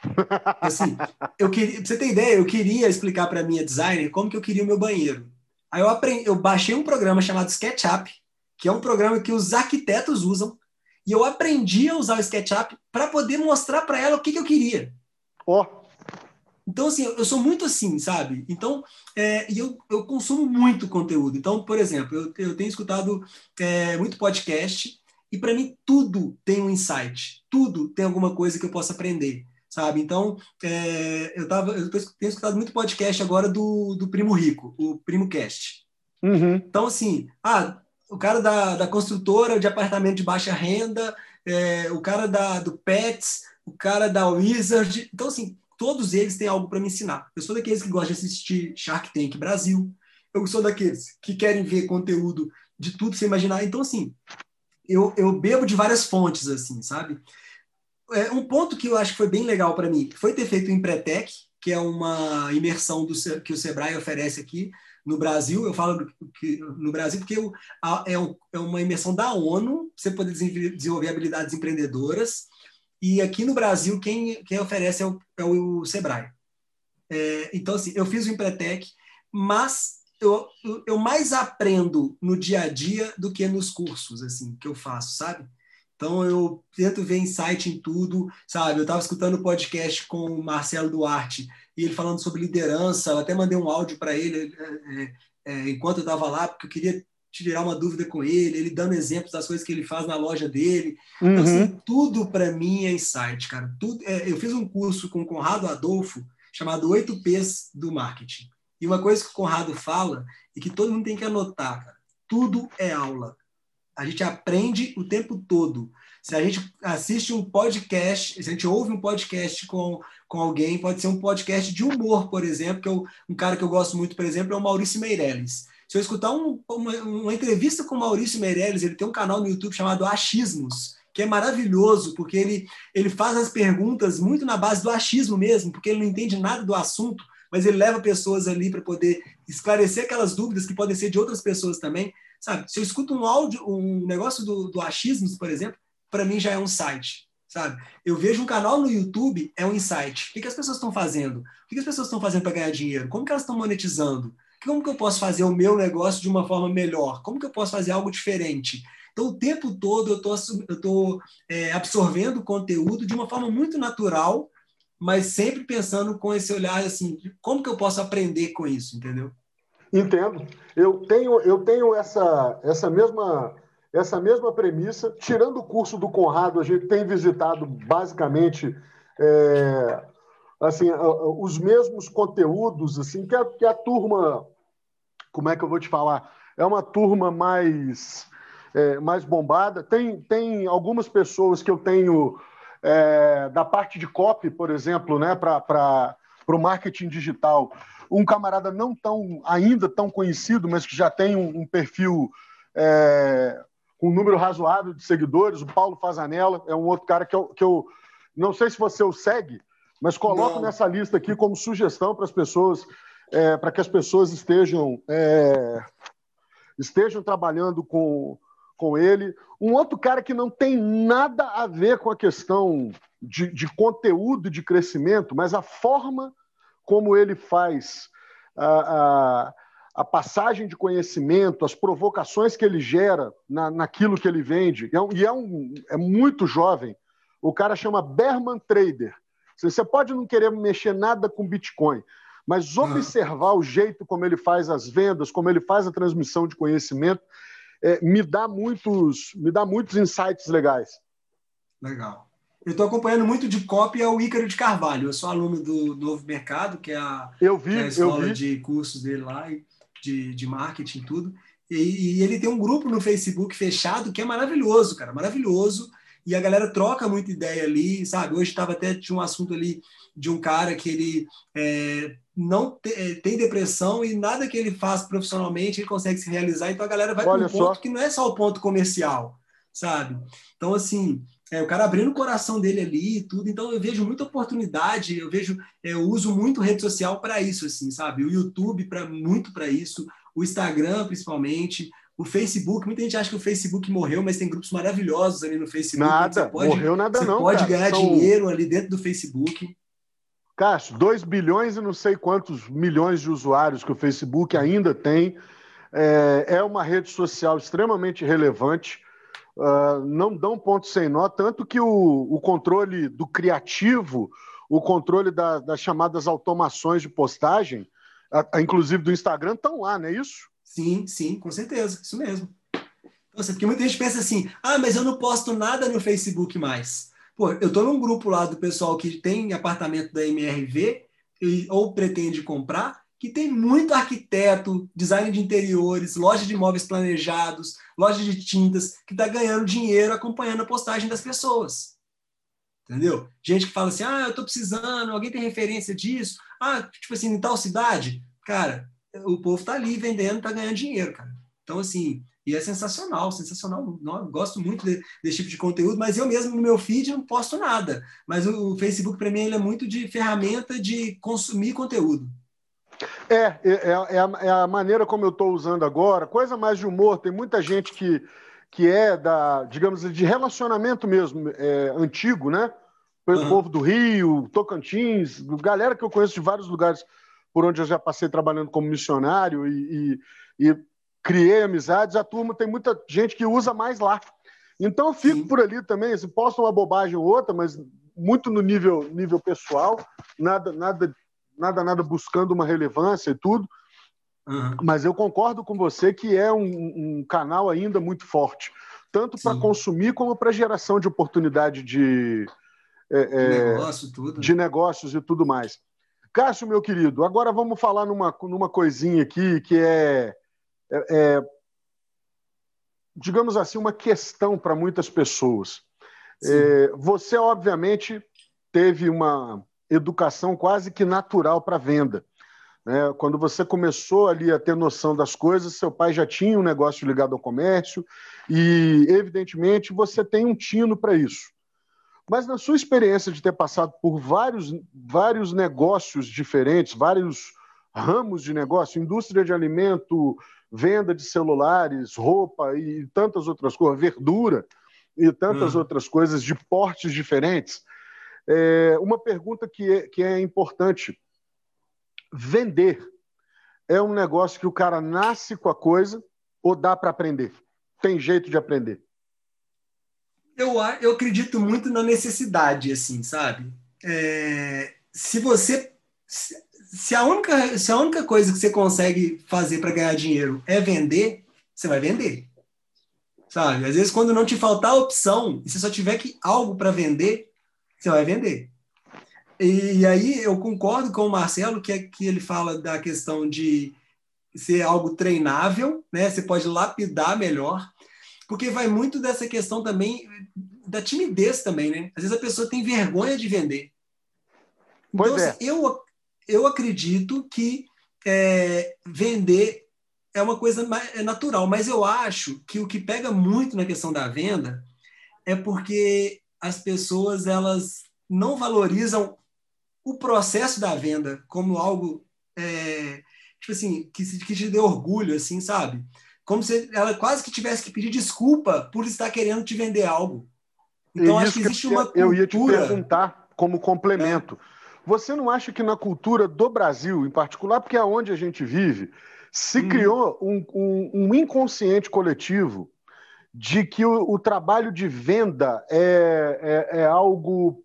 Assim, eu queria, pra você ter ideia, eu queria explicar para minha designer como que eu queria o meu banheiro. Aí eu, aprendi, eu baixei um programa chamado SketchUp, que é um programa que os arquitetos usam, e eu aprendi a usar o SketchUp para poder mostrar para ela o que, que eu queria. Oh, então, assim, eu sou muito assim, sabe? Então, é, e eu, eu consumo muito conteúdo. Então, por exemplo, eu, eu tenho escutado é, muito podcast e para mim tudo tem um insight, tudo tem alguma coisa que eu possa aprender. Sabe? Então, é, eu, tava, eu tenho escutado muito podcast agora do, do Primo Rico, o Primo Cast. Uhum. Então, assim, ah, o cara da, da construtora de apartamento de baixa renda, é, o cara da, do Pets, o cara da Wizard. Então, assim, todos eles têm algo para me ensinar. Eu sou daqueles que gostam de assistir Shark Tank Brasil. Eu sou daqueles que querem ver conteúdo de tudo você imaginar. Então, assim, eu, eu bebo de várias fontes, assim, sabe? É, um ponto que eu acho que foi bem legal para mim foi ter feito o Empretec, que é uma imersão do, que o Sebrae oferece aqui no Brasil. Eu falo que no Brasil porque eu, é, é uma imersão da ONU, você poder desenvolver habilidades empreendedoras. E aqui no Brasil, quem, quem oferece é o, é o Sebrae. É, então, assim, eu fiz o Empretec, mas eu, eu mais aprendo no dia a dia do que nos cursos assim que eu faço, sabe? Então eu tento ver insight em tudo, sabe? Eu estava escutando o podcast com o Marcelo Duarte e ele falando sobre liderança. Eu até mandei um áudio para ele é, é, é, enquanto eu estava lá, porque eu queria tirar uma dúvida com ele, ele dando exemplos das coisas que ele faz na loja dele. Então, uhum. Então, assim, tudo para mim é insight, cara. Tudo, é, eu fiz um curso com o Conrado Adolfo chamado 8 P's do Marketing. E uma coisa que o Conrado fala e que todo mundo tem que anotar, cara, tudo é aula. A gente aprende o tempo todo. Se a gente assiste um podcast, se a gente ouve um podcast com, com alguém, pode ser um podcast de humor, por exemplo, que eu, um cara que eu gosto muito, por exemplo, é o Maurício Meirelles. Se eu escutar um, uma, uma, entrevista com o Maurício Meirelles, ele tem um canal no YouTube chamado Achismos, que é maravilhoso, porque ele, ele faz as perguntas muito na base do achismo mesmo, porque ele não entende nada do assunto, mas ele leva pessoas ali para poder esclarecer aquelas dúvidas que podem ser de outras pessoas também. Sabe? Se eu escuto um áudio, um negócio do, do achismo, por exemplo, para mim já é um site. Sabe? Eu vejo um canal no YouTube, é um insight. O que, que as pessoas estão fazendo? O que, que as pessoas estão fazendo para ganhar dinheiro? Como que elas estão monetizando? Como que eu posso fazer o meu negócio de uma forma melhor? Como que eu posso fazer algo diferente? Então, o tempo todo eu tô, estou é, absorvendo conteúdo de uma forma muito natural mas sempre pensando com esse olhar assim, como que eu posso aprender com isso, entendeu? Entendo. Eu tenho, eu tenho essa, essa mesma essa mesma premissa. Tirando o curso do Conrado, a gente tem visitado basicamente é, assim os mesmos conteúdos assim que a, que a turma, como é que eu vou te falar? É uma turma mais é, mais bombada. Tem, tem algumas pessoas que eu tenho é, da parte de copy, por exemplo, né, para o marketing digital, um camarada não tão ainda tão conhecido, mas que já tem um, um perfil é, com um número razoável de seguidores, o Paulo Fazanella, é um outro cara que eu, que eu não sei se você o segue, mas coloco não. nessa lista aqui como sugestão para as pessoas, é, para que as pessoas estejam é, estejam trabalhando com, com ele. Um outro cara que não tem nada a ver com a questão de, de conteúdo de crescimento, mas a forma como ele faz a, a, a, passagem de conhecimento, as provocações que ele gera na, naquilo que ele vende. E, é, e é, um, é muito jovem. O cara chama Berman Trader. Você pode não querer mexer nada com Bitcoin, mas observar o jeito como ele faz as vendas, como ele faz a transmissão de conhecimento, é, me dá muitos me dá muitos insights legais. Legal. Eu estou acompanhando muito de cópia o Ícaro de Carvalho. Eu sou aluno do Novo Mercado, que é a, eu vi, é a escola de cursos dele lá, de, de marketing e tudo. E, ele tem um grupo no Facebook fechado que é maravilhoso, cara, maravilhoso. E a galera troca muita ideia ali, sabe? Hoje estava até tinha um assunto ali de um cara que ele é, não te, é, tem depressão e nada que ele faz profissionalmente ele consegue se realizar. Então a galera vai para um ponto que não é só o ponto comercial, sabe? Então, assim, é, o cara abrindo o coração dele ali e tudo. Então eu vejo muita oportunidade, eu vejo, é, eu uso muito rede social para isso, assim, sabe? O YouTube para muito para isso, o Instagram principalmente, o Facebook. Muita gente acha que o Facebook morreu, mas tem grupos maravilhosos ali no Facebook. Nada, pode, morreu nada você não. Você pode cara. ganhar dinheiro ali dentro do Facebook. Cássio, 2 bilhões e não sei quantos milhões de usuários que o Facebook ainda tem. É, é uma rede social extremamente relevante. Uh, não dão ponto sem nó, tanto que o, o controle do criativo, o controle da, das chamadas automações de postagem, a, a, inclusive do Instagram, estão lá, não é isso? Sim, sim, com certeza, isso mesmo. Nossa, porque muita gente pensa assim: ah, mas eu não posto nada no Facebook mais. Pô, eu estou num grupo lá do pessoal que tem apartamento da MRV e, ou pretende comprar, que tem muito arquiteto, design de interiores, loja de imóveis planejados, loja de tintas, que está ganhando dinheiro acompanhando a postagem das pessoas. Entendeu? Gente que fala assim: ah, eu estou precisando, alguém tem referência disso? Ah, tipo assim, em tal cidade? Cara, o povo está ali vendendo, está ganhando dinheiro, cara. Então, assim, e é sensacional, sensacional. Não, gosto muito de, desse tipo de conteúdo, mas eu mesmo no meu feed não posto nada. Mas o, o Facebook, para mim, ele é muito de ferramenta de consumir conteúdo. É, é, é, é, a, é a, maneira como eu estou usando agora, coisa mais de humor. Tem muita gente que, que é da, digamos, de relacionamento mesmo, é, antigo, né? O uhum. povo do Rio, Tocantins, galera que eu conheço de vários lugares por onde eu já passei trabalhando como missionário e, e, e criei amizades. A turma tem muita gente que usa mais lá. Então eu fico Sim. por ali também, assim, posto uma bobagem ou outra, mas muito no nível, nível pessoal, nada, nada nada, nada buscando uma relevância e tudo. Uhum. Mas eu concordo com você que é um, um canal ainda muito forte, tanto para consumir como para geração de oportunidade de, é, de, é, negócio, tudo. de negócios e tudo mais. Cássio, meu querido, agora vamos falar numa, numa coisinha aqui que é, é, é digamos assim, uma questão para muitas pessoas. É, você, obviamente, teve uma, educação quase que natural para venda. Né? Quando você começou ali a ter noção das coisas, seu pai já tinha um negócio ligado ao comércio e, evidentemente, você tem um tino para isso. Mas na sua experiência de ter passado por vários, vários negócios diferentes, vários ramos de negócio, indústria de alimento, venda de celulares, roupa e tantas outras coisas, verdura e tantas hum. outras coisas de portes diferentes, é, uma pergunta que é, que é importante: vender é um negócio que o cara nasce com a coisa ou dá para aprender? Tem jeito de aprender? Eu, eu acredito muito na necessidade, assim, sabe? É, se você. Se a, única, se a única coisa que você consegue fazer para ganhar dinheiro é vender, você vai vender. Sabe? Às vezes, quando não te faltar opção e você só tiver que algo para vender, você vai vender. E, aí eu concordo com o Marcelo que, é, que ele fala da questão de ser algo treinável, né? Você pode lapidar melhor, porque vai muito dessa questão também da timidez também, né? Às vezes a pessoa tem vergonha de vender. Pois então, é. Assim, eu, eu acredito que é, vender é uma coisa é natural, mas eu acho que o que pega muito na questão da venda é porque as pessoas elas não valorizam o processo da venda como algo é, tipo assim que, que te dê orgulho assim sabe como se ela quase que tivesse que pedir desculpa por estar querendo te vender algo então acho que existe uma cultura... eu ia te perguntar como complemento é. você não acha que na cultura do Brasil em particular porque é onde a gente vive se hum. criou um, um, um inconsciente coletivo de que o, o trabalho de venda é, é, é, algo,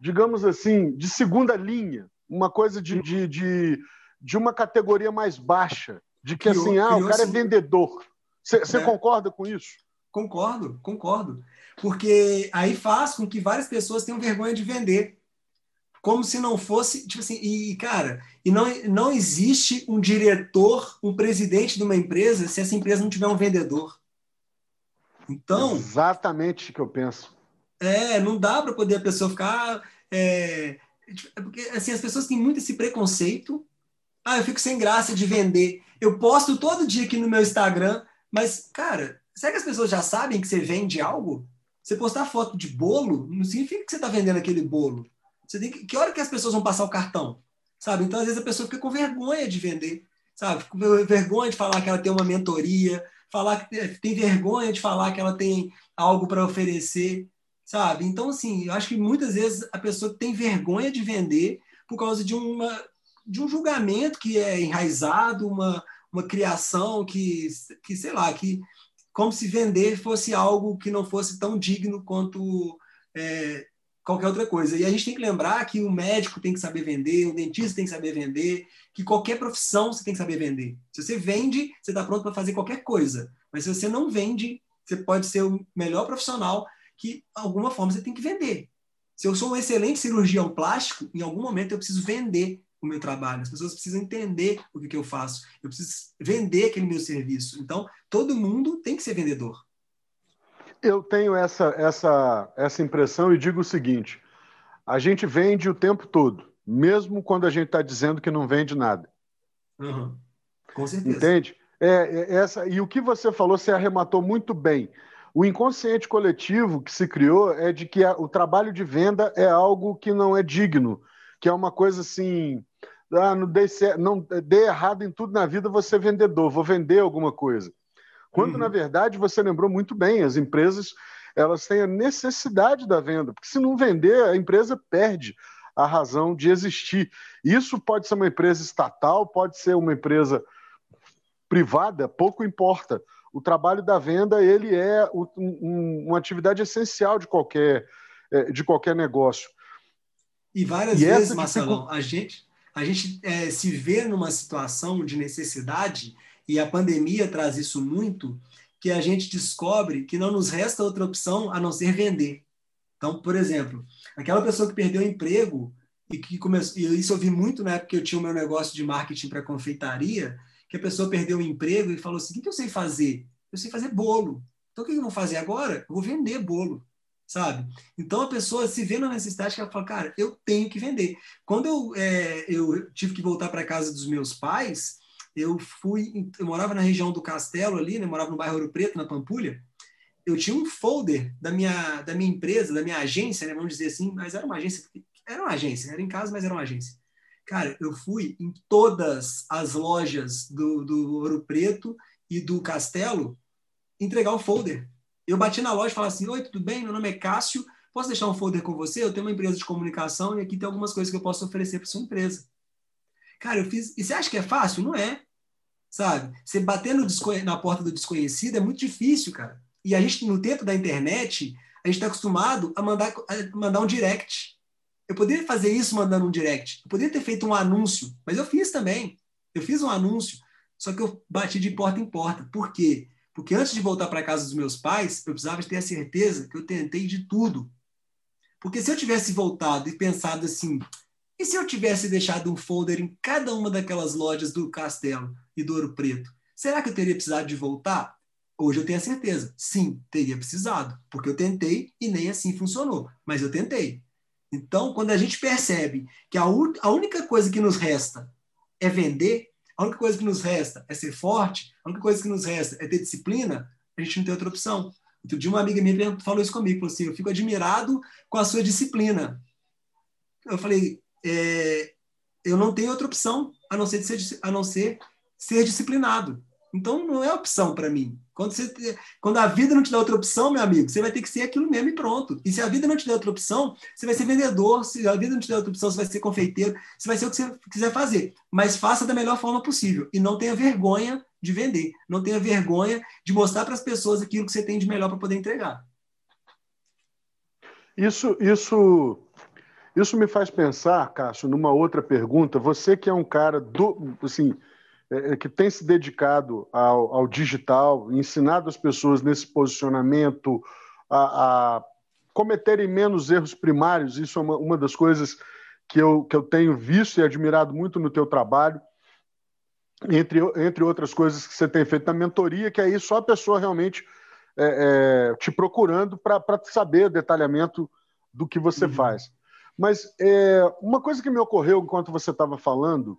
digamos assim, de segunda linha, uma coisa de, de, de, de uma categoria mais baixa, de que assim, ah, o cara é vendedor. Você é. concorda com isso? Concordo, concordo. Porque aí faz com que várias pessoas tenham vergonha de vender. Como se não fosse, tipo assim, e cara, e não, não existe um diretor, um presidente de uma empresa se essa empresa não tiver um vendedor. Então. Exatamente o que eu penso. É, não dá para poder a pessoa ficar. É, é, porque assim, as pessoas têm muito esse preconceito. Ah, eu fico sem graça de vender. Eu posto todo dia aqui no meu Instagram, mas, cara, será que as pessoas já sabem que você vende algo? Você postar foto de bolo não significa que você está vendendo aquele bolo. Você tem que, que hora que as pessoas vão passar o cartão? Sabe? Então, às vezes, a pessoa fica com vergonha de vender, sabe? Fica com vergonha de falar que ela tem uma mentoria, falar que tem vergonha de falar que ela tem algo para oferecer, sabe? Então, assim, eu acho que muitas vezes a pessoa tem vergonha de vender por causa de, uma, de um julgamento que é enraizado, uma, uma criação que, que, sei lá, que como se vender fosse algo que não fosse tão digno quanto é, qualquer outra coisa. E a gente tem que lembrar que o médico tem que saber vender, o dentista tem que saber vender, que qualquer profissão você tem que saber vender. Se você vende, você está pronto para fazer qualquer coisa. Mas se você não vende, você pode ser o melhor profissional que, de alguma forma, você tem que vender. Se eu sou um excelente cirurgião plástico, em algum momento eu preciso vender o meu trabalho. As pessoas precisam entender o que, que eu faço. Eu preciso vender aquele meu serviço. Então, todo mundo tem que ser vendedor. Eu tenho essa, essa, essa impressão e digo o seguinte: a gente vende o tempo todo, mesmo quando a gente está dizendo que não vende nada. Uhum. Com certeza. Entende? É, é, essa, e o que você falou, você arrematou muito bem. O inconsciente coletivo que se criou é de que a, o trabalho de venda é algo que não é digno, que é uma coisa assim. Ah, não, dei, não dei errado em tudo na vida, você vendedor, vou vender alguma coisa. Quando, uhum. na verdade, você lembrou muito bem, as empresas elas têm a necessidade da venda, porque se não vender, a empresa perde a razão de existir. Isso pode ser uma empresa estatal, pode ser uma empresa privada, pouco importa. O trabalho da venda ele é um, uma atividade essencial de qualquer, é, de qualquer negócio. E várias e vezes, Marcelão, a gente, a gente é, se vê numa situação de necessidade, e a pandemia traz isso muito, que a gente descobre que não nos resta outra opção a não ser vender. Então, por exemplo, aquela pessoa que perdeu o emprego e que começou, e isso eu vi muito na época que eu tinha o meu negócio de marketing para confeitaria, que a pessoa perdeu o emprego e falou assim: o que eu sei fazer? Eu sei fazer bolo. Então, o que eu vou fazer agora? Eu vou vender bolo, sabe? Então, a pessoa se vê na necessidade que ela fala: cara, eu tenho que vender. Quando eu, é, eu tive que voltar para casa dos meus pais, eu fui, eu morava na região do Castelo ali, né? morava no bairro Ouro Preto, na Pampulha. Eu tinha um folder da minha, da minha empresa, da minha agência, né? vamos dizer assim, mas era uma agência, era uma agência, era em casa, mas era uma agência Cara, eu fui em todas as lojas do, do Ouro Preto e do Castelo entregar o folder. Eu bati na loja e falei assim: Oi, tudo bem? Meu nome é Cássio. Posso deixar um folder com você? Eu tenho uma empresa de comunicação e aqui tem algumas coisas que eu posso oferecer para sua empresa. Cara, eu fiz. E você acha que é fácil? Não é. Sabe? Você bater no na porta do desconhecido é muito difícil, cara. E a gente, no tempo da internet, a gente está acostumado a mandar, a mandar um direct. Eu poderia fazer isso mandando um direct. Eu poderia ter feito um anúncio, mas eu fiz também. Eu fiz um anúncio, só que eu bati de porta em porta. Por quê? Porque antes de voltar para casa dos meus pais, eu precisava ter a certeza que eu tentei de tudo. Porque se eu tivesse voltado e pensado assim, e se eu tivesse deixado um folder em cada uma daquelas lojas do Castelo e do Ouro Preto, será que eu teria precisado de voltar? Hoje eu tenho a certeza. Sim, teria precisado, porque eu tentei e nem assim funcionou, mas eu tentei. Então, quando a gente percebe que a, a única coisa que nos resta é vender, a única coisa que nos resta é ser forte, a única coisa que nos resta é ter disciplina, a gente não tem outra opção. Outro dia uma amiga minha falou isso comigo, falou assim, eu fico admirado com a sua disciplina. Eu falei, é, eu não tenho outra opção a não ser, ser, a não ser ser disciplinado. Então não é opção para mim. Quando, você, quando a vida não te dá outra opção, meu amigo, você vai ter que ser aquilo mesmo e pronto. E se a vida não te der outra opção, você vai ser vendedor. Se a vida não te der outra opção, você vai ser confeiteiro. Você vai ser o que você quiser fazer. Mas faça da melhor forma possível. E não tenha vergonha de vender. Não tenha vergonha de mostrar para as pessoas aquilo que você tem de melhor para poder entregar. Isso, isso, isso me faz pensar, Cássio, numa outra pergunta. Você que é um cara do, assim, é, é, que tem se dedicado ao, ao, digital, ensinado as pessoas nesse posicionamento a, a, cometerem menos erros primários. Isso é uma, uma das coisas que eu, que eu tenho visto e admirado muito no teu trabalho, entre, entre outras coisas que você tem feito na mentoria, que aí só a pessoa realmente é, é, te procurando para saber o detalhamento do que você uhum. faz. Mas é, uma coisa que me ocorreu enquanto você estava falando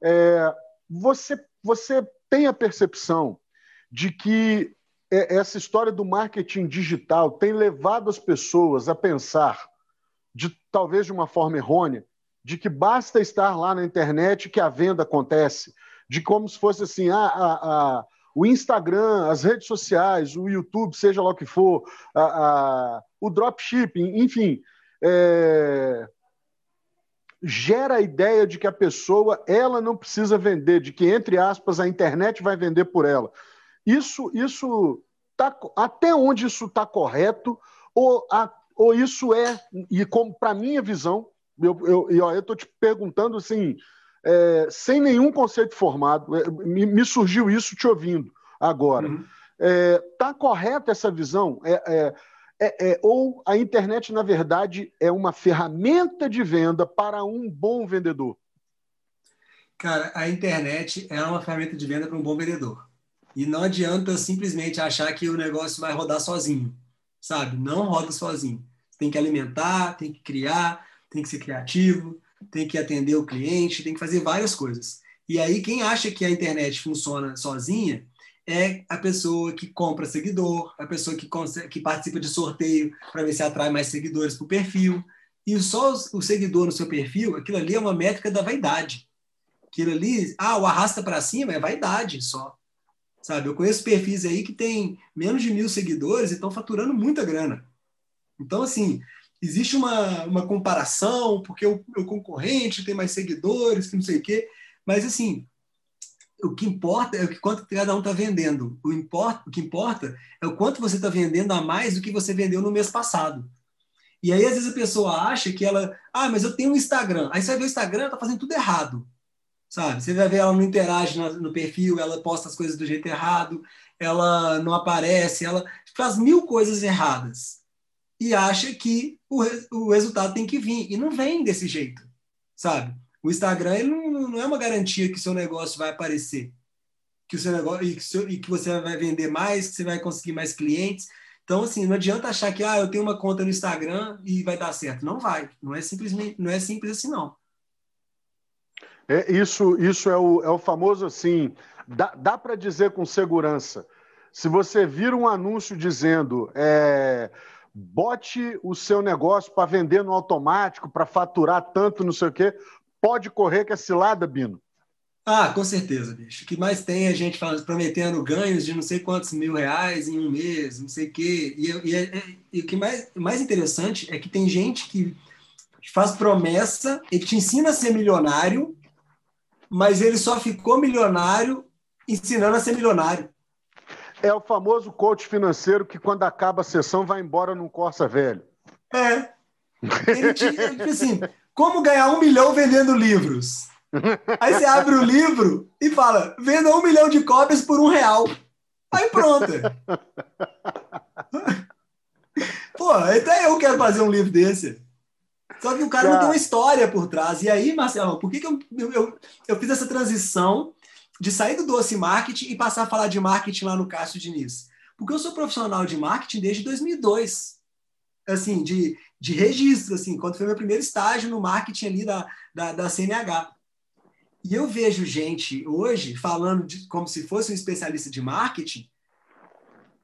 é você, você tem a percepção de que é, essa história do marketing digital tem levado as pessoas a pensar, de talvez de uma forma errônea, de que basta estar lá na internet que a venda acontece, de como se fosse assim, a, a, a o Instagram, as redes sociais, o YouTube, seja lá o que for, a, o dropshipping, enfim, é, gera a ideia de que a pessoa ela não precisa vender, de que entre aspas a internet vai vender por ela. Isso, isso tá, até onde isso está correto ou, a, ou isso é e como para minha visão, eu eu estou te perguntando assim, é, sem nenhum conceito formado, é, me, me, surgiu isso te ouvindo agora. Uhum. É, tá correta essa visão? É, é É, é, ou a internet, na verdade, é uma ferramenta de venda para um bom vendedor? Cara, a internet é uma ferramenta de venda para um bom vendedor. E não adianta simplesmente achar que o negócio vai rodar sozinho, sabe? Não roda sozinho. Tem que alimentar, tem que criar, tem que ser criativo, tem que atender o cliente, tem que fazer várias coisas. E aí, quem acha que a internet funciona sozinha é a pessoa que compra seguidor, a pessoa que, que participa de sorteio para ver se atrai mais seguidores para o perfil. E só o seguidor no seu perfil, aquilo ali é uma métrica da vaidade. Aquilo ali, ah, o arrasta para cima é vaidade só. Sabe? Eu conheço perfis aí que tem menos de mil seguidores e estão faturando muita grana. Então, assim, existe uma, uma comparação, porque o, o concorrente tem mais seguidores, que não sei o quê. Mas, assim, o que importa é o que quanto cada um está vendendo. O, importa, o que importa é o quanto você está vendendo a mais do que você vendeu no mês passado. E aí, às vezes, a pessoa acha que ela, ah, mas eu tenho um Instagram. Aí você vai ver o Instagram, está fazendo tudo errado. Sabe? Você vai ver ela não interage no perfil, ela posta as coisas do jeito errado, ela não aparece, ela faz mil coisas erradas. E acha que o, o resultado tem que vir. E não vem desse jeito, sabe? O Instagram ele não, não é uma garantia que seu negócio vai aparecer, que o seu negócio e que, seu, e que você vai vender mais, que você vai conseguir mais clientes. Então, assim, não adianta achar que ah, eu tenho uma conta no Instagram e vai dar certo. Não vai. Não é simplesmente, não é simples assim, não. É, isso isso é, o, é o famoso assim. Dá, dá para dizer com segurança. Se você vir um anúncio dizendo é, bote o seu negócio para vender no automático, para faturar tanto, não sei o quê, pode correr que é cilada, Bino? Ah, com certeza, bicho. O que mais tem é gente falando, prometendo ganhos de não sei quantos mil reais em um mês, não sei o quê. E, e, e, e o que mais, mais interessante é que tem gente que faz promessa, ele te ensina a ser milionário, mas ele só ficou milionário ensinando a ser milionário. É o famoso coach financeiro que, quando acaba a sessão, vai embora num Corsa velho. É. Ele te, tipo assim, como ganhar um milhão vendendo livros? Aí você abre o livro e fala: venda um milhão de cópias por um real. Aí pronto. Pô, até eu quero fazer um livro desse. Só que o cara, não tem uma história por trás. E aí, Marcelo, por que, que eu, eu, eu fiz essa transição de sair do doce marketing e passar a falar de marketing lá no Cássio Diniz? Porque eu sou profissional de marketing desde 2002. Assim, de de registro, assim, quando foi meu primeiro estágio no marketing ali da, da, da CNH. E eu vejo gente hoje falando de, como se fosse um especialista de marketing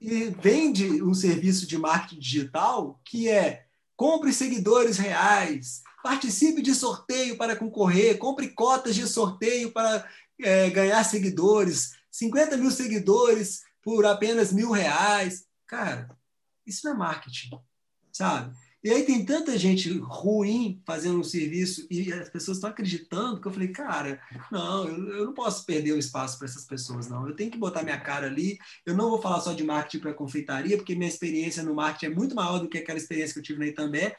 e vende um serviço de marketing digital que é compre seguidores reais, participe de sorteio para concorrer, compre cotas de sorteio para é, ganhar seguidores, 50 mil seguidores por apenas mil reais. Cara, isso não é marketing, sabe? E aí tem tanta gente ruim fazendo um serviço e as pessoas estão acreditando que eu falei, cara, não, eu, eu não posso perder o espaço para essas pessoas, não. Eu tenho que botar minha cara ali. Eu não vou falar só de marketing para confeitaria, porque minha experiência no marketing é muito maior do que aquela experiência que eu tive na Itambé.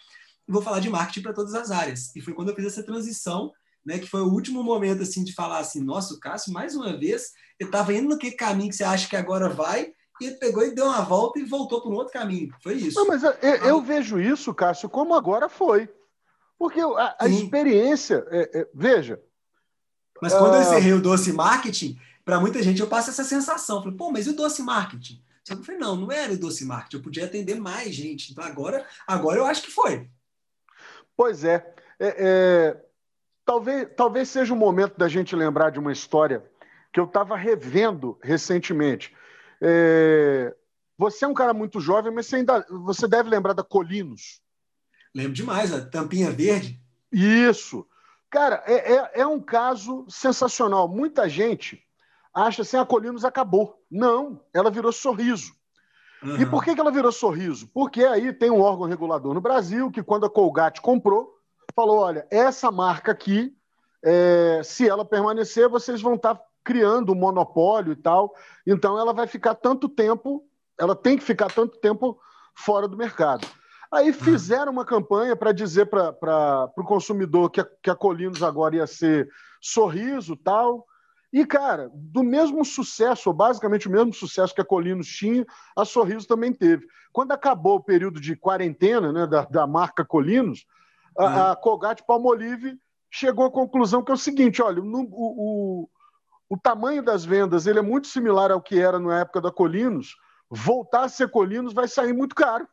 Vou falar de marketing para todas as áreas. E foi quando eu fiz essa transição, né, que foi o último momento assim de falar assim, nossa, Cássio, mais uma vez, ele estava indo no que caminho que você acha que agora vai, e ele pegou e deu uma volta e voltou para um outro caminho. Foi isso. Não, mas eu, eu ah. vejo isso, Cássio, como agora foi. Porque a, a experiência, é, é, veja. Mas quando uh... eu encerrei o doce marketing, para muita gente eu passo essa sensação. Falei, pô, mas e o doce marketing? Só que eu falei, não, não era o doce marketing, eu podia atender mais gente. Então agora, agora eu acho que foi. Pois é. é, é talvez, talvez seja o momento da gente lembrar de uma história que eu estava revendo recentemente. É... Você é um cara muito jovem, mas você ainda você deve lembrar da Colinos. Lembro demais, a tampinha verde. Isso. Cara, é, é, é um caso sensacional. Muita gente acha assim, a Colinos acabou. Não, ela virou sorriso. Uhum. E por que, que ela virou sorriso? Porque aí tem um órgão regulador no Brasil que, quando a Colgate comprou, falou: olha, essa marca aqui, é, se ela permanecer, vocês vão estar tá criando um monopólio e tal. Então ela vai ficar tanto tempo, ela tem que ficar tanto tempo fora do mercado. Aí uhum. fizeram uma campanha para dizer para o consumidor que a, que a Colinos agora ia ser sorriso tal. E, cara, do mesmo sucesso, ou basicamente o mesmo sucesso que a Colinos tinha, a Sorriso também teve. Quando acabou o período de quarentena né, da, da marca Colinos, a, uhum. a Colgate Palmolive chegou à conclusão que é o seguinte: olha, o, o, o tamanho das vendas ele é muito similar ao que era na época da Colinos. Voltar a ser Colinos vai sair muito caro.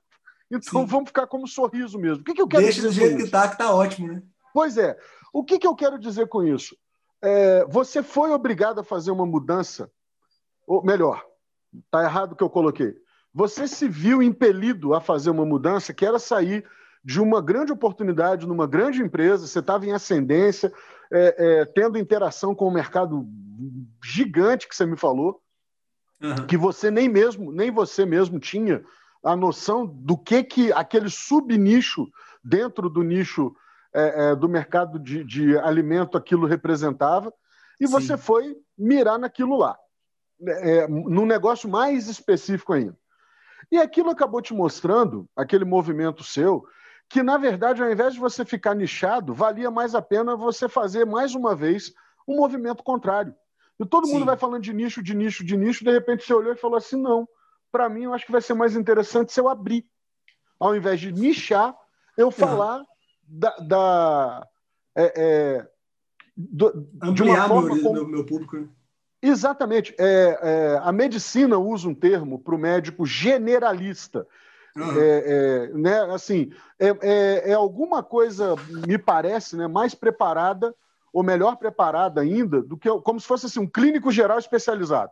Então Sim. vamos ficar como sorriso mesmo. O que, que eu quero Deixa dizer? Deixa do jeito que está, que está ótimo, né? Pois é. O que, que eu quero dizer com isso? É, você foi obrigado a fazer uma mudança, ou melhor, está errado o que eu coloquei. Você se viu impelido a fazer uma mudança que era sair de uma grande oportunidade numa grande empresa, você estava em ascendência, é, é, tendo interação com o mercado gigante que você me falou, uhum. que você nem mesmo, nem você mesmo tinha a noção do que que aquele subnicho dentro do nicho é, é, do mercado de, de, alimento aquilo representava, e Sim. você foi mirar naquilo lá, é, num negócio mais específico ainda. E aquilo acabou te mostrando, aquele movimento seu, que na verdade, ao invés de você ficar nichado, valia mais a pena você fazer mais uma vez um movimento contrário. E todo Sim. mundo vai falando de nicho, de nicho, de nicho, de repente você olhou e falou assim: não, para mim eu acho que vai ser mais interessante se eu abrir. Ao invés de nichar, eu falar da. da é, é, do, de uma forma meu, como... meu público. Né? Exatamente. É, é, a medicina usa um termo para o médico generalista. Uhum. É, né, assim, é, é, é, alguma coisa, me parece, né, mais preparada, ou melhor preparada ainda, do que como se fosse assim, um clínico geral especializado.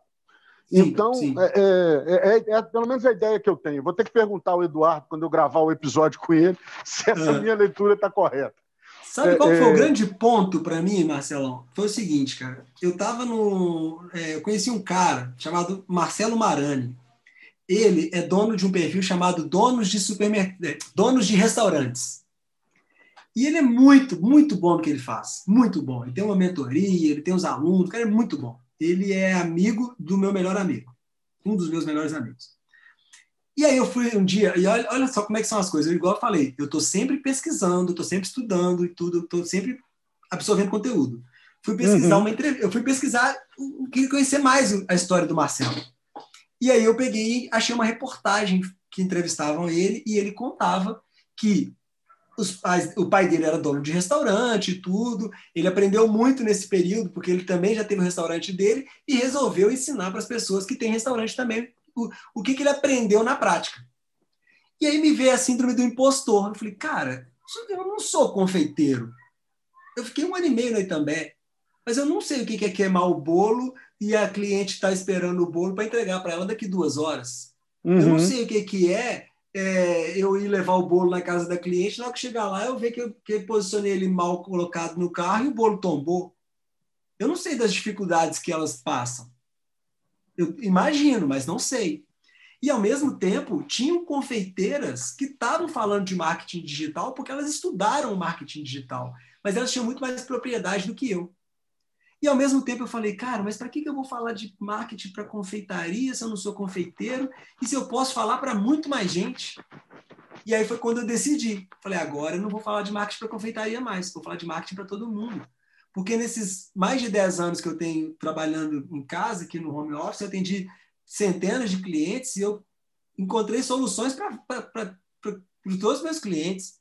Sim, então, sim. É, é, é, pelo menos a ideia que eu tenho. Vou ter que perguntar ao Eduardo, quando eu gravar o episódio com ele, se essa minha leitura está correta. Sabe qual foi o grande ponto para mim, Marcelão? Foi o seguinte, cara. Eu estava no. eu conheci um cara chamado Marcelo Marani. Ele é dono de um perfil chamado Donos de Supermercados, Donos de Restaurantes. E ele é muito, muito bom no que ele faz. Muito bom. Ele tem uma mentoria, ele tem os alunos, o cara é muito bom ele é amigo do meu melhor amigo, um dos meus melhores amigos. E aí eu fui um dia, e olha, olha só como é que são as coisas. Eu, igual eu falei, eu estou sempre pesquisando, estou sempre estudando e tudo, estou sempre absorvendo conteúdo. Fui pesquisar uhum. uma entrevista, eu fui pesquisar, queria conhecer mais a história do Marcelo. E aí eu peguei, achei uma reportagem que entrevistavam ele e ele contava que Pais, o pai dele era dono de restaurante e tudo. Ele aprendeu muito nesse período, porque ele também já teve o um restaurante dele e resolveu ensinar para as pessoas que têm restaurante também o, o que, que ele aprendeu na prática. E aí me veio a síndrome do impostor. Eu falei, cara, eu não sou confeiteiro. Eu fiquei um ano e meio no Itambé, mas eu não sei o que é queimar o bolo e a cliente está esperando o bolo para entregar para ela daqui duas horas. Uhum. Eu não uhum. sei o que é é, eu ir levar o bolo na casa da cliente, na hora que chegar lá, eu ver que eu, que eu posicionei ele mal colocado no carro e o bolo tombou. Eu não sei das dificuldades que elas passam. Eu imagino, mas não sei. E, ao mesmo tempo, tinham confeiteiras que estavam falando de marketing digital porque elas estudaram marketing digital, mas elas tinham muito mais propriedade do que eu. E ao mesmo tempo eu falei, cara, mas para que, que eu vou falar de marketing para confeitaria se eu não sou confeiteiro? E se eu posso falar para muito mais gente? E aí foi quando eu decidi. Falei, agora eu não vou falar de marketing para confeitaria mais, vou falar de marketing para todo mundo. Porque nesses mais de 10 anos que eu tenho trabalhando em casa, aqui no home office, eu atendi centenas de clientes e eu encontrei soluções para todos os meus clientes.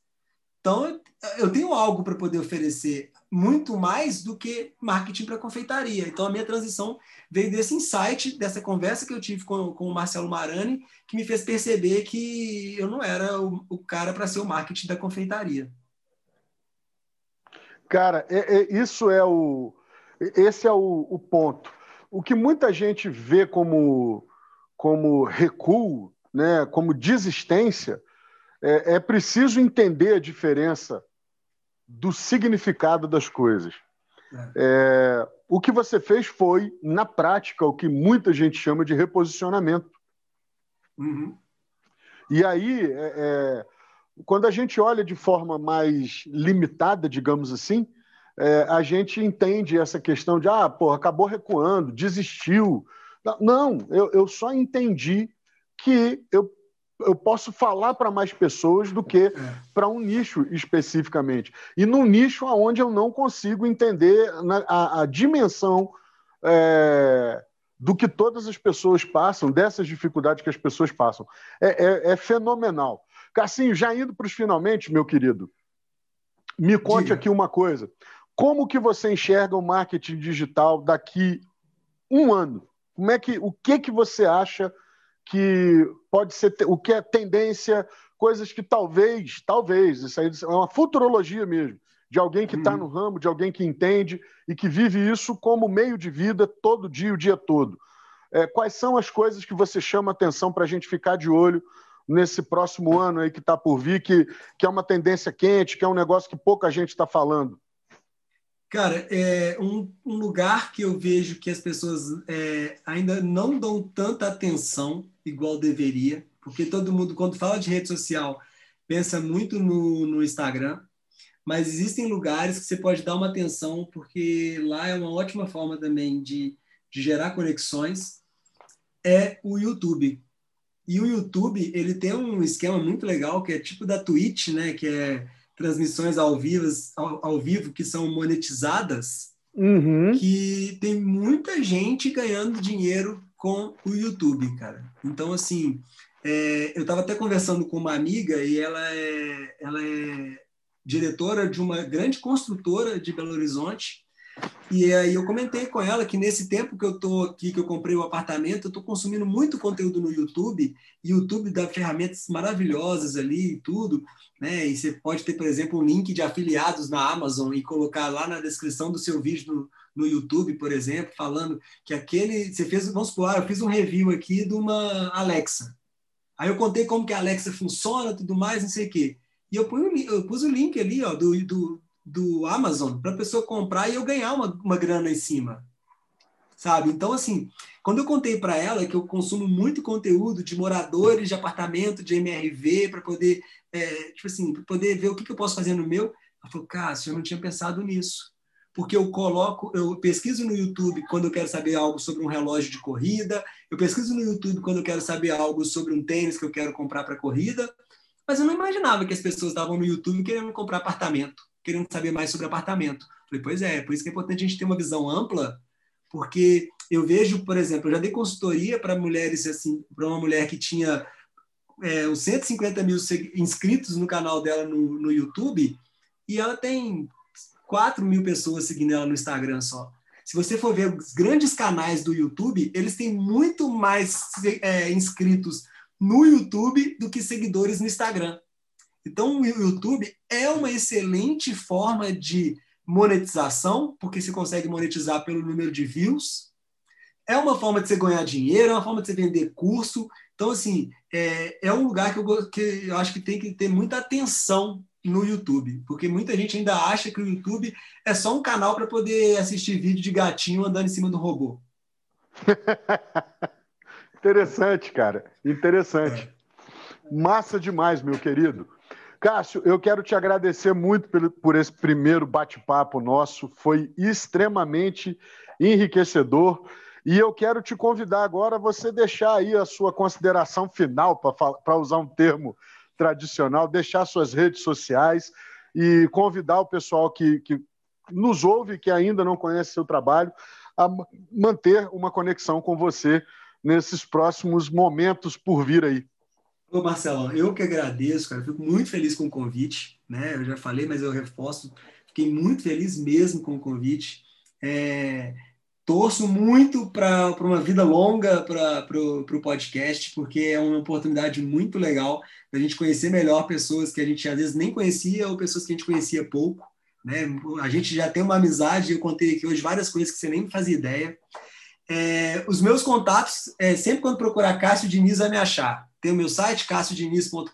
Então, eu tenho algo para poder oferecer muito mais do que marketing para confeitaria. Então, a minha transição veio desse insight, dessa conversa que eu tive com, com o Marcelo Marani, que me fez perceber que eu não era o, o cara para ser o marketing da confeitaria. Cara, é, é, isso é o. Esse é o, o, ponto. O que muita gente vê como, como recuo, né, como desistência, é, é preciso entender a diferença do significado das coisas. É. É, o que você fez foi, na prática, o que muita gente chama de reposicionamento. Uhum. E aí, é, é quando a gente olha de forma mais limitada, digamos assim, é, a gente entende essa questão de, ah, pô, acabou recuando, desistiu. Não, eu, eu só entendi que eu eu posso falar para mais pessoas do que é. para um nicho especificamente. E num nicho onde eu não consigo entender a, a dimensão é, do que todas as pessoas passam, dessas dificuldades que as pessoas passam. É, é, é fenomenal. Cassinho, já indo para os finalmente, meu querido, me conte Diga. aqui uma coisa. Como que você enxerga o marketing digital daqui um ano? Como é que, o que que você acha que pode ser, o que é tendência, coisas que talvez, talvez, isso aí é uma futurologia mesmo, de alguém que está uhum. no ramo, de alguém que entende e que vive isso como meio de vida todo dia, o dia todo. É, quais são as coisas que você chama atenção para a gente ficar de olho nesse próximo ano aí que está por vir, que, que é uma tendência quente, que é um negócio que pouca gente está falando? Cara, é um, um, lugar que eu vejo que as pessoas é, ainda não dão tanta atenção igual deveria, porque todo mundo, quando fala de rede social, pensa muito no, no Instagram, mas existem lugares que você pode dar uma atenção, porque lá é uma ótima forma também de, de gerar conexões, é o YouTube. E o YouTube, ele tem um esquema muito legal, que é tipo da Twitch, né, que é transmissões ao vivo, ao, ao vivo que são monetizadas, uhum. que tem muita gente ganhando dinheiro com o YouTube, cara. Então, assim, é, eu estava até conversando com uma amiga e ela é, ela é diretora de uma grande construtora de Belo Horizonte e aí eu comentei com ela que nesse tempo que eu estou aqui, que eu comprei o apartamento, eu estou consumindo muito conteúdo no YouTube. E YouTube dá ferramentas maravilhosas ali e tudo. Né? E você pode ter, por exemplo, um link de afiliados na Amazon e colocar lá na descrição do seu vídeo no, no YouTube, por exemplo, falando que aquele. Você fez, vamos supor, ah, eu fiz um review aqui de uma Alexa. Aí eu contei como que a Alexa funciona, tudo mais, não sei o quê. E eu pus o link ali ó, do, do, do Amazon para a pessoa comprar e eu ganhar uma, uma grana em cima. Sabe? Então, assim, quando eu contei para ela que eu consumo muito conteúdo de moradores de apartamento, de MRV, para poder, é, tipo assim, poder ver o que, que eu posso fazer no meu, ela falou, Cássio, eu não tinha pensado nisso. Porque eu coloco, eu pesquiso no YouTube quando eu quero saber algo sobre um relógio de corrida, eu pesquiso no YouTube quando eu quero saber algo sobre um tênis que eu quero comprar para corrida, mas eu não imaginava que as pessoas estavam no YouTube querendo comprar apartamento querendo saber mais sobre apartamento. Falei, pois é, por isso que é importante a gente ter uma visão ampla, porque eu vejo, por exemplo, eu já dei consultoria para mulheres, assim, para uma mulher que tinha é, uns 150 mil inscritos no canal dela no, no YouTube, e ela tem 4 mil pessoas seguindo ela no Instagram só. Se você for ver os grandes canais do YouTube, eles têm muito mais é, inscritos no YouTube do que seguidores no Instagram. Então, o YouTube é uma excelente forma de monetização, porque você consegue monetizar pelo número de views. É uma forma de você ganhar dinheiro, é uma forma de você vender curso. Então, assim, é, é um lugar que eu, que eu acho que tem que ter muita atenção no YouTube, porque muita gente ainda acha que o YouTube é só um canal para poder assistir vídeo de gatinho andando em cima do robô. Interessante, cara. Interessante. É. Massa demais, meu querido. Cássio, eu quero te agradecer muito por esse primeiro bate-papo nosso, foi extremamente enriquecedor. E eu quero te convidar agora a você deixar aí a sua consideração final, para usar um termo tradicional, deixar suas redes sociais e convidar o pessoal que, que nos ouve, que ainda não conhece seu trabalho, a manter uma conexão com você nesses próximos momentos por vir aí. Ô Marcelão, eu que agradeço, cara. Fico muito feliz com o convite, né? Eu já falei, mas eu reforço. Fiquei muito feliz mesmo com o convite. É, torço muito para uma vida longa para o podcast, porque é uma oportunidade muito legal da gente conhecer melhor pessoas que a gente às vezes nem conhecia ou pessoas que a gente conhecia pouco. Né? A gente já tem uma amizade, eu contei aqui hoje várias coisas que você nem fazia ideia. É, os meus contatos, é, sempre quando procurar Cássio Diniz, vai me achar. Tem o meu site, cassiodiniz.com.br,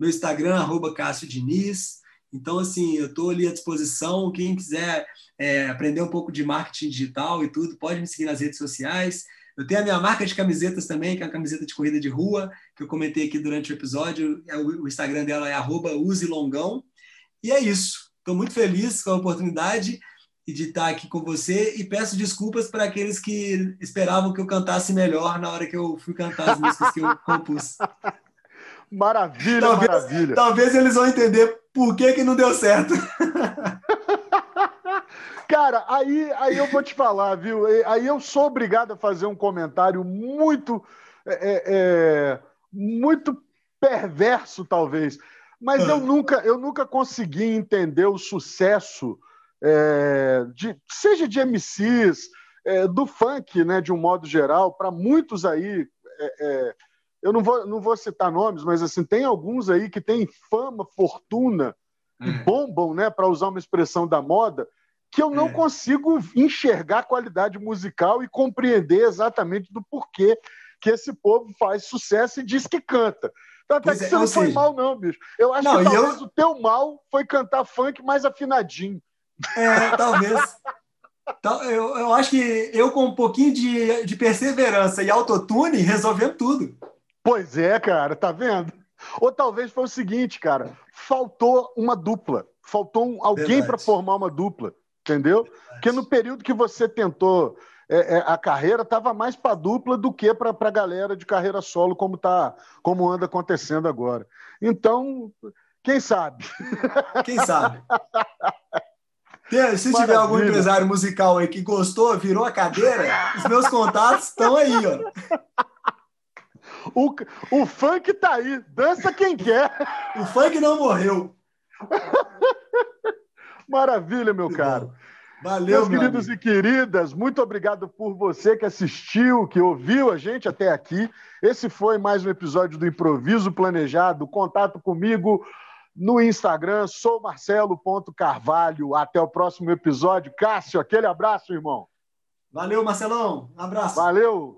meu Instagram, arroba Cássio Diniz. Então, assim, eu estou ali à disposição. Quem quiser é, aprender um pouco de marketing digital e tudo, pode me seguir nas redes sociais. Eu tenho a minha marca de camisetas também, que é a camiseta de corrida de rua, que eu comentei aqui durante o episódio. É o Instagram dela é uselongão. E é isso. Estou muito feliz com a oportunidade de estar aqui com você e peço desculpas para aqueles que esperavam que eu cantasse melhor na hora que eu fui cantar as músicas que eu compus. Maravilha, talvez, maravilha. Talvez eles vão entender por que, que não deu certo. Cara, aí, aí eu vou te falar, viu? Aí eu sou obrigado a fazer um comentário muito, é, é, é muito perverso, talvez. Mas eu ah. nunca, eu nunca consegui entender o sucesso, é, de, seja de MCs, é, do funk, né, de um modo geral, para muitos aí. É, é, eu não vou, não vou citar nomes, mas assim, tem alguns aí que têm fama, fortuna e é. bombam, né, para usar uma expressão da moda, que eu não é. consigo enxergar a qualidade musical e compreender exatamente do porquê que esse povo faz sucesso e diz que canta. Até pois que é, você não seja... foi mal, não, bicho. Eu acho não, que talvez eu... o teu mal foi cantar funk mais afinadinho. É, talvez. eu, eu acho que eu, com um pouquinho de, de perseverança e autotune, resolvemos tudo. Pois é, cara, tá vendo? Ou talvez foi o seguinte, cara, faltou uma dupla, faltou um, alguém para formar uma dupla, entendeu? Verdade. Porque no período que você tentou é, é, a carreira estava mais para dupla do que para a galera de carreira solo, como tá, como anda acontecendo agora. Então, quem sabe? Quem sabe? Se tiver algum empresário musical aí que gostou, virou a cadeira, os meus contatos estão aí, ó. O, o funk tá aí, dança quem quer. O funk não morreu. Maravilha, meu caro. Bom. Valeu, Meus queridos amigo. e queridas, muito obrigado por você que assistiu, que ouviu a gente até aqui. Esse foi mais um episódio do Improviso Planejado. Contato comigo no Instagram, sou marcelo.carvalho. Até o próximo episódio. Cássio, aquele abraço, irmão. Valeu, Marcelão. Um abraço. Valeu.